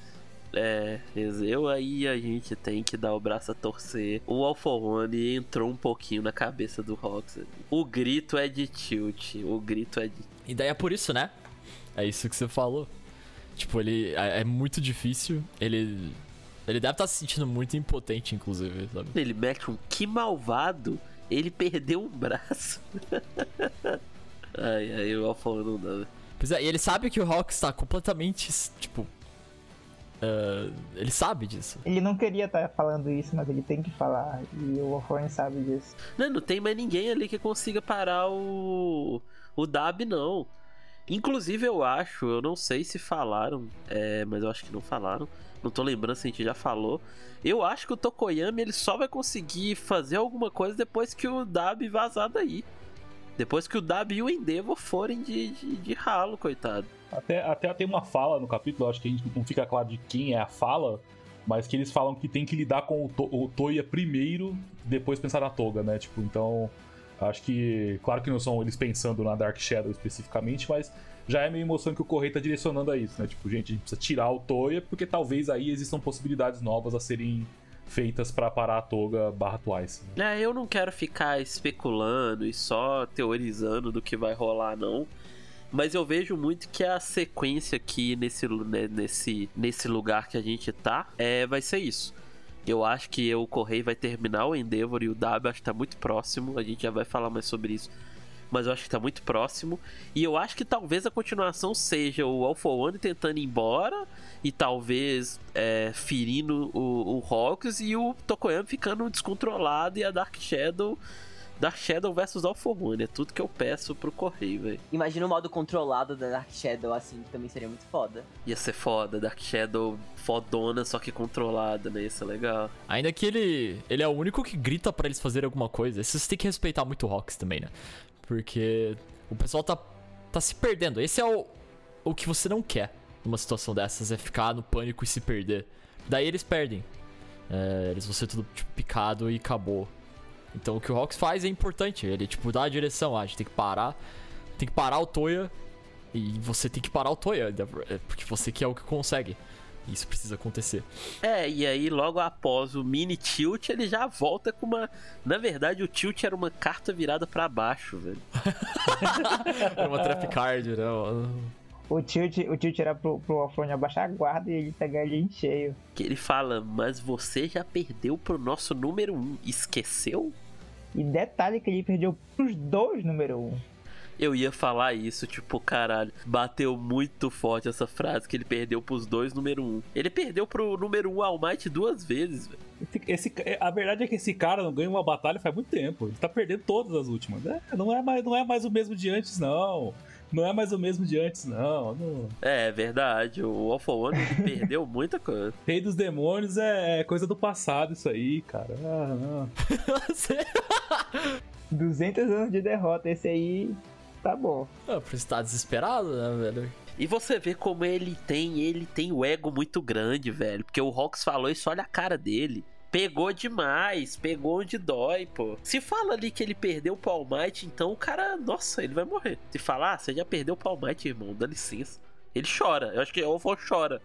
É, eu aí a gente tem que dar o braço a torcer. O Alforone entrou um pouquinho na cabeça do Hawks. O grito é de tilt. O grito é de. E daí é por isso, né? É isso que você falou. Tipo, ele é, é muito difícil. Ele. Ele deve estar se sentindo muito impotente, inclusive, sabe? Ele mete um que malvado. Ele perdeu um braço. ai, ai, o Alforone não dá. velho. Pois é, e ele sabe que o Hawks tá completamente. Tipo. ah, ele sabe disso. Ele não queria estar falando isso, mas ele tem que falar. E o Alfonso sabe disso. Não, não tem mais ninguém ali que consiga parar o. O Dab, não. Inclusive, eu acho, eu não sei se falaram, é, mas eu acho que não falaram. Não tô lembrando se a gente já falou. Eu acho que o Tokoyami ele só vai conseguir fazer alguma coisa depois que o Dab vazar daí. Depois que o Dab e o Endeavor forem de, de, de ralo, coitado. Até, até tem uma fala no capítulo, acho que a gente não fica claro de quem é a fala, mas que eles falam que tem que lidar com o, to o Toya primeiro, depois pensar na Toga, né? Tipo, então. Acho que. Claro que não são eles pensando na Dark Shadow especificamente, mas já é meio emoção que o Correio tá direcionando a isso, né? Tipo, gente, a gente precisa tirar o Toya, porque talvez aí existam possibilidades novas a serem feitas pra parar a Toga barra Twice. né? É, eu não quero ficar especulando e só teorizando do que vai rolar, não. Mas eu vejo muito que a sequência aqui nesse, né, nesse, nesse lugar que a gente tá é, vai ser isso. Eu acho que o Correio vai terminar o Endeavor e o W acho que tá muito próximo. A gente já vai falar mais sobre isso. Mas eu acho que tá muito próximo. E eu acho que talvez a continuação seja o for One tentando ir embora. E talvez é, ferindo o, o Hawks e o Tokoyami ficando descontrolado e a Dark Shadow Dark Shadow versus Alpha One, é tudo que eu peço pro Correio, velho. Imagina o modo controlado da Dark Shadow assim, que também seria muito foda. Ia ser foda, Dark Shadow fodona, só que controlada, né? Isso é legal. Ainda que ele, ele é o único que grita pra eles fazerem alguma coisa. Vocês têm que respeitar muito o Rox também, né? Porque o pessoal tá, tá se perdendo. Esse é o, o que você não quer numa situação dessas, é ficar no pânico e se perder. Daí eles perdem. É, eles vão ser tudo tipo, picado e acabou. Então o que o Rox faz é importante. Ele, tipo, dá a direção. Ah, a gente tem que parar. Tem que parar o Toya. E você tem que parar o Toya. é Porque você que é o que consegue. Isso precisa acontecer. É, e aí logo após o mini tilt, ele já volta com uma. Na verdade, o tilt era uma carta virada para baixo, velho. era uma trap card, né? O tilt, o tilt era pro, pro Alfrone abaixar a guarda e ele pegar ele em cheio. Que ele fala, mas você já perdeu pro nosso número 1, um. esqueceu? E detalhe que ele perdeu pros dois número 1. Um. Eu ia falar isso, tipo, caralho, bateu muito forte essa frase que ele perdeu pros dois número 1. Um. Ele perdeu pro número 1 um All Might duas vezes, velho. Esse, esse, a verdade é que esse cara não ganha uma batalha faz muito tempo. Ele tá perdendo todas as últimas. É, não, é mais, não é mais o mesmo de antes, não. Não é mais o mesmo de antes, não. não. É, é verdade. O Alpha One perdeu muita coisa. Rei dos Demônios é coisa do passado, isso aí, cara. Ah, não. 200 anos de derrota, esse aí tá bom. É, por estar desesperado, né, velho? E você vê como ele tem, ele tem o ego muito grande, velho. Porque o Rox falou isso, olha a cara dele. Pegou demais, pegou onde dói, pô. Se fala ali que ele perdeu o Might, então o cara, nossa, ele vai morrer. Se falar, ah, você já perdeu o Might, irmão, dá licença. Ele chora, eu acho que o Ovo chora.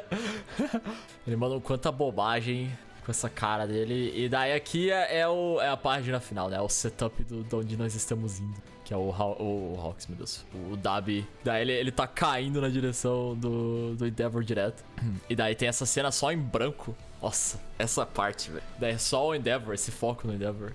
ele mandou quanta bobagem com essa cara dele. E daí aqui é, é, o, é a página final, né? É o setup do, de onde nós estamos indo. Que é o, o, o Hawks, meu Deus. O, Dabi. Daí ele, ele tá caindo na direção do, do Endeavor direto. E daí tem essa cena só em branco. Nossa, essa parte, velho. Daí é só o Endeavor, esse foco no Endeavor.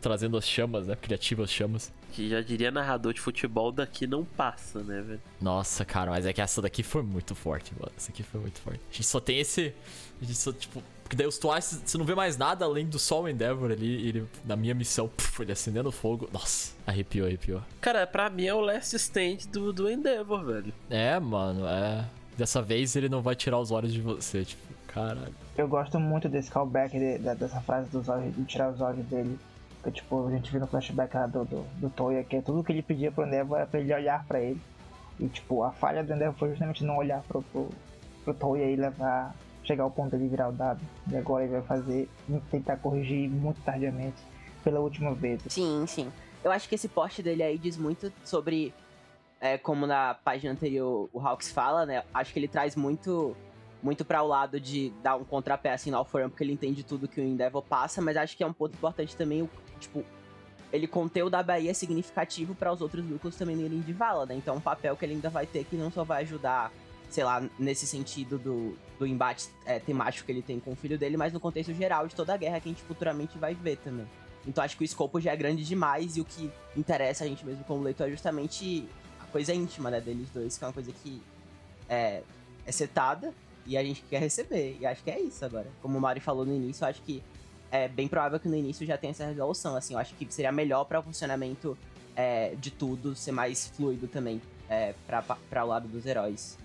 Trazendo as chamas, né? Criativas chamas. Que já diria narrador de futebol daqui não passa, né, velho? Nossa, cara, mas é que essa daqui foi muito forte, mano. Essa aqui foi muito forte. A gente só tem esse. A gente só, tipo, porque daí os Twice, você não vê mais nada além do Sol Endeavor ali. Ele, na minha missão, puf, ele acendendo fogo. Nossa, arrepiou, arrepiou. Cara, pra mim é o last stand do, do Endeavor, velho. É, mano, é. Dessa vez ele não vai tirar os olhos de você, tipo, caralho. Eu gosto muito desse callback, de, de, dessa frase dos olhos, de tirar os olhos dele. Que, tipo, a gente viu no flashback lá do, do, do Toya, que é tudo que ele pedia pro Endeavor era pra ele olhar pra ele. E, tipo, a falha do Endeavor foi justamente não olhar pro, pro, pro Toya e levar chegar ao ponto de virar o dado. E agora ele vai fazer, tentar corrigir muito tardiamente pela última vez. Sim, sim. Eu acho que esse post dele aí diz muito sobre. É, como na página anterior o Hawks fala, né? Acho que ele traz muito muito para o lado de dar um contrapé assim no Alforan, porque ele entende tudo que o Endeavor passa, mas acho que é um ponto importante também o tipo ele conter o da Bahia é significativo para os outros núcleos também irem de vala, né? Então é um papel que ele ainda vai ter que não só vai ajudar sei lá, nesse sentido do, do embate é, temático que ele tem com o filho dele, mas no contexto geral de toda a guerra que a gente futuramente vai ver também. Então acho que o escopo já é grande demais e o que interessa a gente mesmo como leitor é justamente a coisa íntima, né, deles dois, que é uma coisa que é, é setada e a gente quer receber. E acho que é isso agora. Como o Mari falou no início, acho que é bem provável que no início já tenha essa resolução, assim, eu acho que seria melhor para o funcionamento é, de tudo ser mais fluido também é, para o lado dos heróis.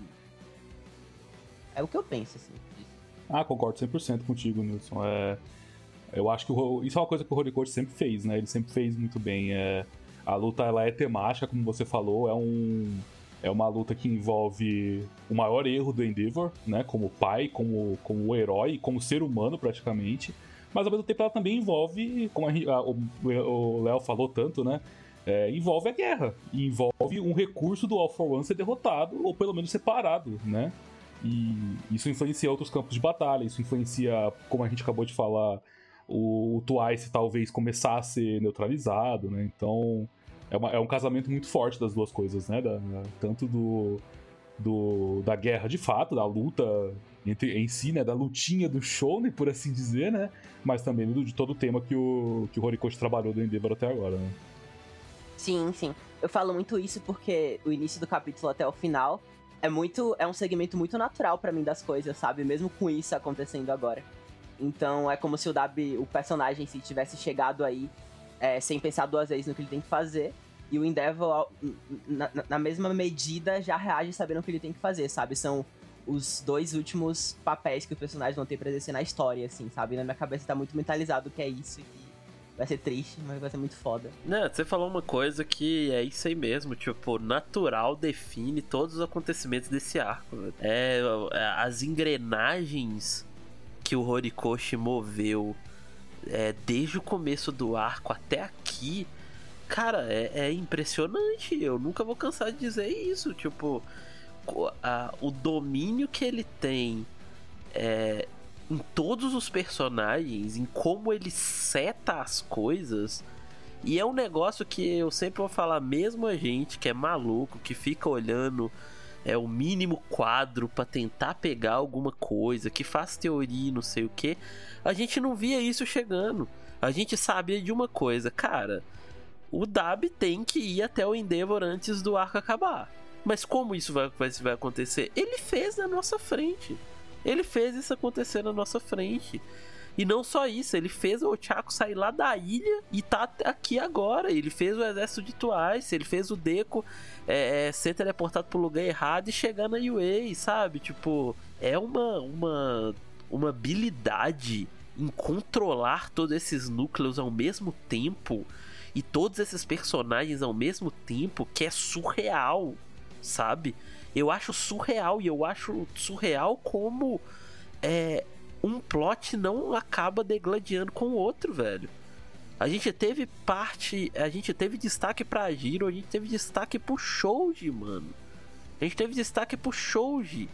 É o que eu penso, assim. Ah, concordo 100% contigo, Nilson. É, eu acho que o, isso é uma coisa que o Horikoshi sempre fez, né? Ele sempre fez muito bem. É, a luta ela é temática, como você falou, é um é uma luta que envolve o maior erro do Endeavor, né? Como pai, como, como herói, como ser humano praticamente. Mas ao mesmo tempo ela também envolve, como a, a, o Léo falou tanto, né? É, envolve a guerra. envolve um recurso do All for One ser derrotado, ou pelo menos separado, né? E isso influencia outros campos de batalha, isso influencia, como a gente acabou de falar, o, o Twice talvez começar a ser neutralizado, né? Então é, uma, é um casamento muito forte das duas coisas, né? Da, tanto do, do, da guerra de fato, da luta entre, em si, né? Da lutinha do show, por assim dizer, né? Mas também do, de todo o tema que o, que o Horikoshi trabalhou do Endeavor até agora, né? Sim, sim. Eu falo muito isso porque o início do capítulo até o final é muito. É um segmento muito natural para mim das coisas, sabe? Mesmo com isso acontecendo agora. Então é como se o Dabi, o personagem, se tivesse chegado aí é, sem pensar duas vezes no que ele tem que fazer. E o Endeavor, na, na, mesma medida, já reage sabendo o que ele tem que fazer, sabe? São os dois últimos papéis que os personagens vão ter pra exercer na história, assim, sabe? Na minha cabeça tá muito mentalizado que é isso e vai ser triste, mas vai ser muito foda. Não, você falou uma coisa que é isso aí mesmo, tipo, natural define todos os acontecimentos desse arco. É, é as engrenagens que o Horikoshi moveu é, desde o começo do arco até aqui, cara, é, é impressionante. Eu nunca vou cansar de dizer isso. Tipo, a, o domínio que ele tem é, em todos os personagens, em como ele seta as coisas. E é um negócio que eu sempre vou falar, mesmo a gente que é maluco, que fica olhando é o mínimo quadro para tentar pegar alguma coisa, que faz teoria não sei o que, a gente não via isso chegando. A gente sabia de uma coisa, cara, o Dab tem que ir até o Endeavor antes do arco acabar. Mas como isso vai, vai, vai acontecer? Ele fez na nossa frente. Ele fez isso acontecer na nossa frente. E não só isso, ele fez o Ochako sair lá da ilha e tá aqui agora. Ele fez o exército de Twice, ele fez o Deco é, é, ser teleportado pro lugar errado e chegar na UA, sabe? Tipo, é uma, uma, uma habilidade em controlar todos esses núcleos ao mesmo tempo e todos esses personagens ao mesmo tempo que é surreal, sabe? Eu acho surreal e eu acho surreal como é, um plot não acaba degladiando com o outro, velho. A gente teve parte, a gente teve destaque pra Giro, a gente teve destaque pro Shouji, mano. A gente teve destaque pro Shouji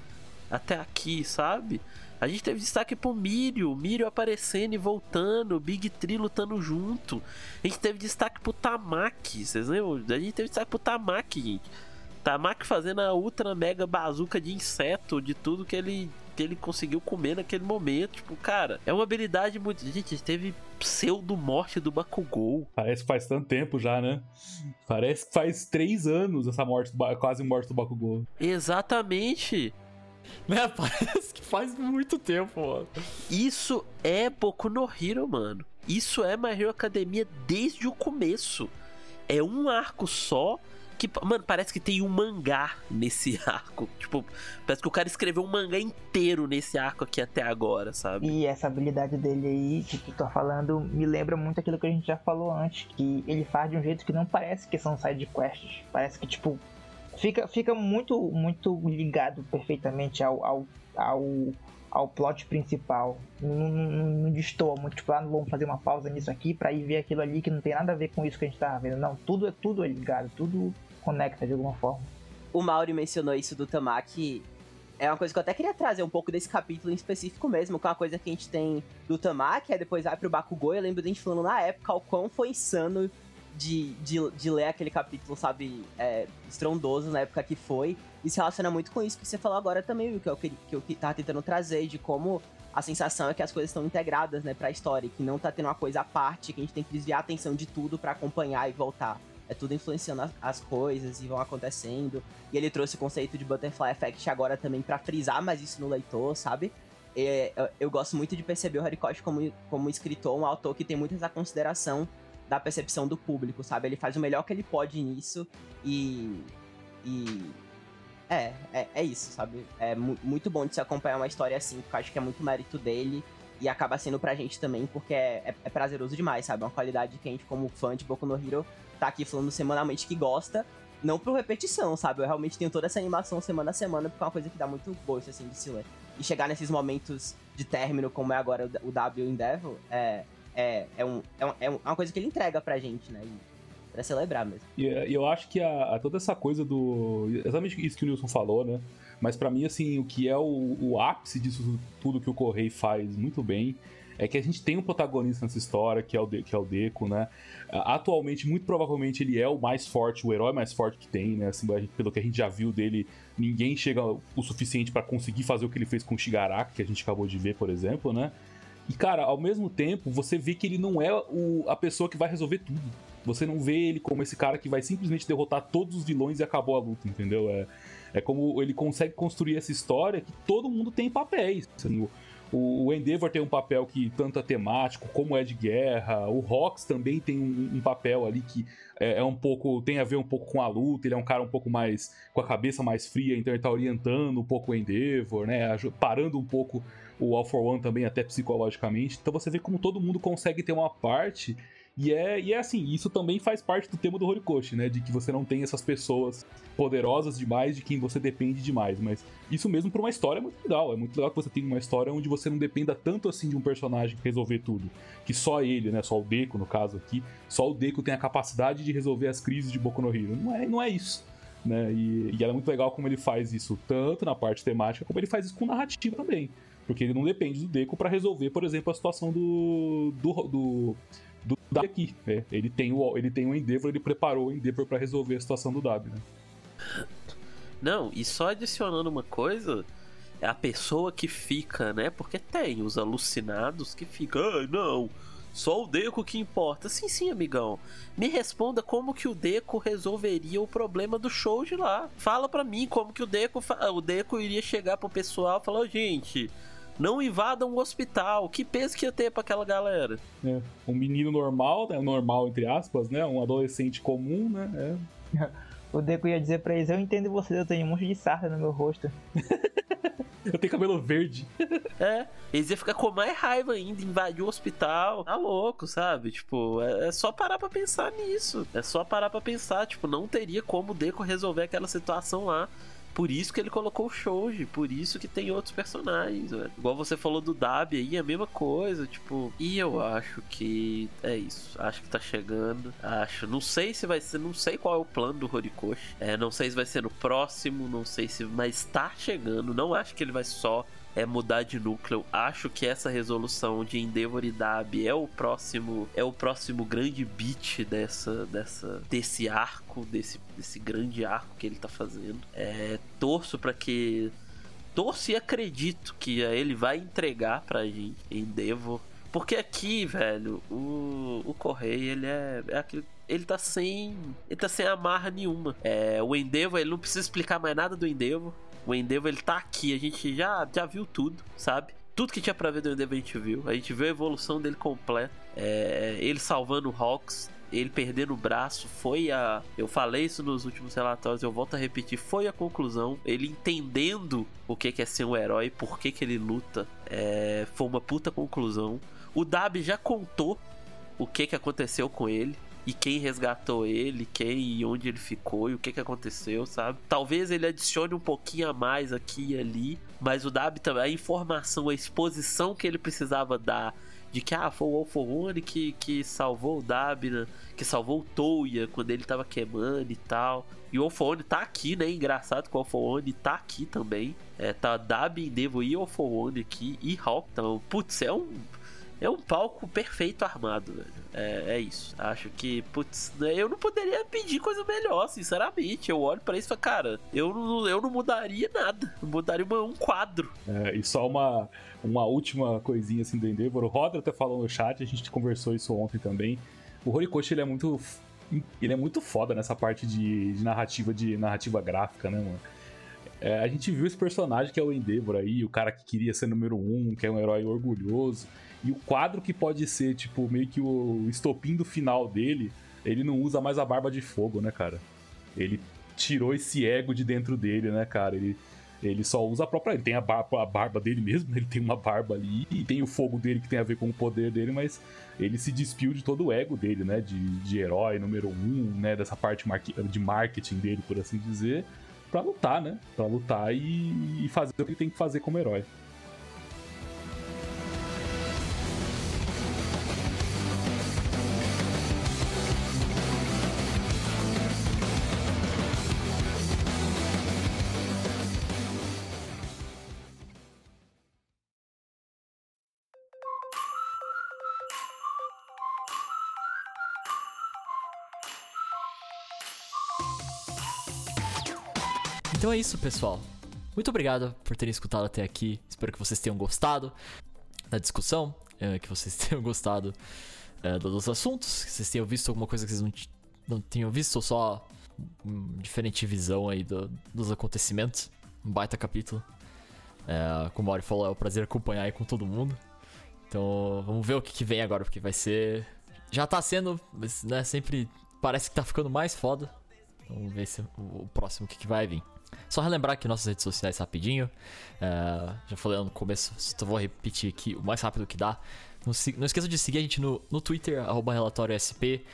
até aqui, sabe? A gente teve destaque pro Mirio, Mirio aparecendo e voltando, Big Tree lutando junto. A gente teve destaque pro Tamaki, vocês lembram? A gente teve destaque pro Tamaki, gente. Tamaki fazendo a ultra mega bazuca de inseto, de tudo que ele que ele conseguiu comer naquele momento. Tipo, cara, é uma habilidade muito. Gente, teve pseudo-morte do Bakugou. Parece que faz tanto tempo já, né? Parece que faz três anos essa morte, quase morte do Bakugou. Exatamente. Né? Parece que faz muito tempo, mano. Isso é Boku no Hero, mano. Isso é My Hero Academia desde o começo. É um arco só que, mano, parece que tem um mangá nesse arco. Tipo, parece que o cara escreveu um mangá inteiro nesse arco aqui até agora, sabe? E essa habilidade dele aí, que tu tá falando, me lembra muito aquilo que a gente já falou antes. Que ele faz de um jeito que não parece que são side quests. Parece que, tipo, fica, fica muito, muito ligado perfeitamente ao, ao, ao ao plot principal. Não, não, não destoa muito, tipo, ah, vamos fazer uma pausa nisso aqui para ir ver aquilo ali que não tem nada a ver com isso que a gente tava vendo. Não, tudo é tudo é ligado, tudo conecta de alguma forma. O Mauri mencionou isso do Tamaki. É uma coisa que eu até queria trazer um pouco desse capítulo em específico mesmo, que é uma coisa que a gente tem do Tamaki, aí depois vai pro Bakugou. Eu lembro de a gente falando na época o quão foi insano de, de, de ler aquele capítulo, sabe, é, estrondoso na época que foi. E se relaciona muito com isso que você falou agora também, que eu, que eu tava tentando trazer, de como a sensação é que as coisas estão integradas, né, pra história, que não tá tendo uma coisa à parte, que a gente tem que desviar a atenção de tudo para acompanhar e voltar é tudo influenciando as, as, coisas e vão acontecendo. E ele trouxe o conceito de Butterfly Effect agora também para frisar mais isso no leitor, sabe? É, eu, eu, gosto muito de perceber o Horikoshi como, como escritor, um autor que tem muito essa consideração da percepção do público, sabe? Ele faz o melhor que ele pode nisso e. E. É, é, é isso, sabe? É mu muito bom de se acompanhar uma história assim, porque eu acho que é muito mérito dele e acaba sendo pra gente também, porque é, é, é prazeroso demais, sabe? É uma qualidade que a gente, como fã de Boku no Hero, tá aqui falando semanalmente que gosta, não por repetição, sabe? Eu realmente tenho toda essa animação semana a semana, porque é uma coisa que dá muito gosto, assim, de se ler. E chegar nesses momentos de término, como é agora o W Endeavor, é, é, é, um, é, um, é uma coisa que ele entrega pra gente, né? E, pra celebrar mesmo. E eu acho que a, a, toda essa coisa do. Exatamente isso que o Nilson falou, né? Mas para mim, assim, o que é o, o ápice disso tudo que o Correio faz muito bem é que a gente tem um protagonista nessa história, que é o, De, que é o Deco, né? Atualmente, muito provavelmente, ele é o mais forte, o herói mais forte que tem, né? Assim, pelo que a gente já viu dele, ninguém chega o suficiente para conseguir fazer o que ele fez com o Shigaraki, que a gente acabou de ver, por exemplo, né? E, cara, ao mesmo tempo, você vê que ele não é o, a pessoa que vai resolver tudo. Você não vê ele como esse cara que vai simplesmente derrotar todos os vilões e acabou a luta, entendeu? É, é como ele consegue construir essa história que todo mundo tem papéis. Assim, O, Endeavor tem um papel que tanto é temático como é de guerra. O Rox também tem um, um papel ali que é, é, um pouco. tem a ver um pouco com a luta. Ele é um cara um pouco mais. com a cabeça mais fria, então ele tá orientando um pouco o Endeavor, né? Parando um pouco o All for One também, até psicologicamente. Então você vê como todo mundo consegue ter uma parte e é, e é assim, isso também faz parte do tema do Horikoshi, né? De que você não tem essas pessoas poderosas demais de quem você depende demais. Mas isso mesmo pra uma história é muito legal. É muito legal que você tenha uma história onde você não dependa tanto assim de um personagem resolver tudo. Que só ele, né? Só o Deku, no caso aqui, só o Deku tem a capacidade de resolver as crises de Boku no Hero. Não é, não é isso. Né? E, e é muito legal como ele faz isso, tanto na parte temática, como ele faz isso com narrativa também. Porque ele não depende do Deku para resolver, por exemplo, a situação do, do, do do Dabi aqui. Né? Ele, tem o, ele tem o Endeavor, ele preparou o Endeavor para resolver a situação do Dabi, né? Não, e só adicionando uma coisa, é a pessoa que fica, né? Porque tem os alucinados que ficam, ah, não, só o Deco que importa. Sim, sim, amigão. Me responda como que o Deco resolveria o problema do show de lá. Fala pra mim como que o Deco, o Deco iria chegar pro pessoal e falar, oh, gente, não invadam o hospital. Que peso que ia ter pra aquela galera? É, um menino normal, né? Normal, entre aspas, né? Um adolescente comum, né? É. O Deco ia dizer pra eles, eu entendo vocês, eu tenho um monte de sarda no meu rosto. eu tenho cabelo verde. É, eles iam ficar com mais raiva ainda, invadir o hospital. Tá louco, sabe? Tipo, é, é só parar pra pensar nisso. É só parar pra pensar, tipo, não teria como o Deco resolver aquela situação lá. Por isso que ele colocou o Shoji, por isso que tem outros personagens, velho. Igual você falou do Dab aí, a mesma coisa, tipo. E eu acho que é isso. Acho que tá chegando. Acho. Não sei se vai ser. Não sei qual é o plano do Horikoshi. É, não sei se vai ser no próximo, não sei se. Mas tá chegando. Não acho que ele vai só é mudar de núcleo. Acho que essa resolução de Endeavor e Dab é o próximo é o próximo grande beat dessa dessa desse arco, desse desse grande arco que ele tá fazendo. É, torço para que torço e acredito que ele vai entregar pra gente Endeavor porque aqui, velho, o, o Correio, ele é, é aquele ele tá sem. Ele tá sem amarra nenhuma. É, o Endeavor, ele não precisa explicar mais nada do Endeavor. O Endeavor ele tá aqui, a gente já, já viu tudo, sabe? Tudo que tinha pra ver do Endeavor a gente viu. A gente viu a evolução dele completa. É, ele salvando o Hawks, ele perdendo o braço foi a. Eu falei isso nos últimos relatórios, eu volto a repetir, foi a conclusão. Ele entendendo o que é ser um herói, por que, que ele luta. É, foi uma puta conclusão. O Dab já contou o que, que aconteceu com ele e quem resgatou ele, quem e onde ele ficou e o que, que aconteceu, sabe? Talvez ele adicione um pouquinho a mais aqui e ali, mas o Dab também, a informação, a exposição que ele precisava dar de que ah, foi o Alforone que, que salvou o Dab, né? que salvou o Touya quando ele tava queimando e tal. E o Alforone tá aqui, né? Engraçado que o Alforone tá aqui também. É, tá Dab, Devo e Alforone aqui e Hawk. Então, putz, é um é um palco perfeito armado, velho. É, é isso. Acho que, putz, né, eu não poderia pedir coisa melhor, sinceramente. Eu olho para isso e falo, cara, eu não, eu não mudaria nada. Eu mudaria uma, um quadro. É, e só uma, uma última coisinha assim do Endeavor. O Roder até falou no chat, a gente conversou isso ontem também. O Horikoshi, ele é muito. Ele é muito foda nessa parte de, de narrativa, de narrativa gráfica, né, mano? É, a gente viu esse personagem que é o Endeavor aí, o cara que queria ser número um, que é um herói orgulhoso. E o quadro que pode ser, tipo, meio que o estopim do final dele, ele não usa mais a barba de fogo, né, cara? Ele tirou esse ego de dentro dele, né, cara? Ele, ele só usa a própria. Ele tem a barba, a barba dele mesmo, ele tem uma barba ali, e tem o fogo dele que tem a ver com o poder dele, mas ele se despiu de todo o ego dele, né? De, de herói número um, né? Dessa parte de marketing dele, por assim dizer, pra lutar, né? Pra lutar e, e fazer o que ele tem que fazer como herói. Então é isso, pessoal. Muito obrigado por terem escutado até aqui. Espero que vocês tenham gostado da discussão, é, que vocês tenham gostado é, dos assuntos, que vocês tenham visto alguma coisa que vocês não, não tenham visto, ou só uma diferente visão aí do, dos acontecimentos. Um baita capítulo. É, como o Mauri falou, é um prazer acompanhar aí com todo mundo. Então, vamos ver o que, que vem agora, porque vai ser. Já tá sendo, mas né, sempre parece que tá ficando mais foda. Vamos ver se o, próximo que, que vai vir. Só relembrar aqui nossas redes sociais rapidinho. É, já falei no começo, só vou repetir aqui o mais rápido que dá. Não, não esqueça de seguir a gente no, no Twitter, arroba relatório SP,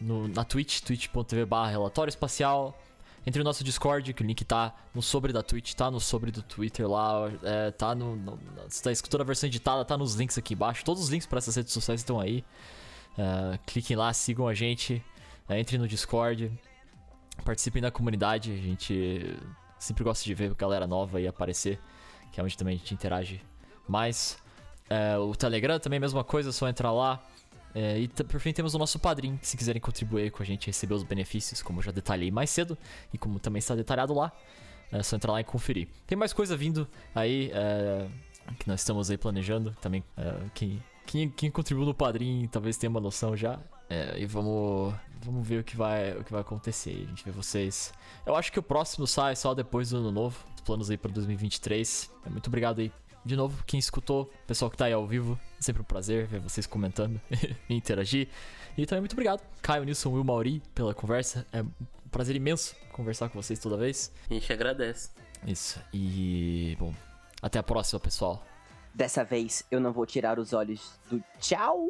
no- na Twitch, twitch.tv barra relatório espacial. Entre no nosso Discord, que o link tá no sobre da Twitch, tá no sobre do Twitter lá, é, tá no. no se tá escutando a versão editada, tá nos links aqui embaixo. Todos os links para essas redes sociais estão aí. É, cliquem lá, sigam a gente, é, entrem no Discord, participem da comunidade. A gente sempre gosta de ver galera nova aí aparecer, que é onde também a gente interage mais. É, o Telegram também, mesma coisa, é só entrar lá. É, e por fim temos o nosso padrinho, se quiserem contribuir com a gente, receber os benefícios, como eu já detalhei mais cedo, e como também está detalhado lá, é só entrar lá e conferir. Tem mais coisa vindo aí, é, que nós estamos aí planejando também. é, quem, quem, quem contribuiu no padrinho talvez tenha uma noção já. É, e vamos, vamos ver o que, vai, o que vai acontecer. A gente vê vocês. Eu acho que o próximo sai só depois do ano novo. Os planos aí para 2023. É, Muito obrigado aí de novo, quem escutou, pessoal que tá aí ao vivo, é sempre um prazer ver vocês comentando e interagir. E também muito obrigado, Caio, Nilson, Will, Mauri, pela conversa. É um prazer imenso conversar com vocês toda vez. A gente agradece. Isso. E, bom, até a próxima, pessoal. Dessa vez eu não vou tirar os olhos do tchau.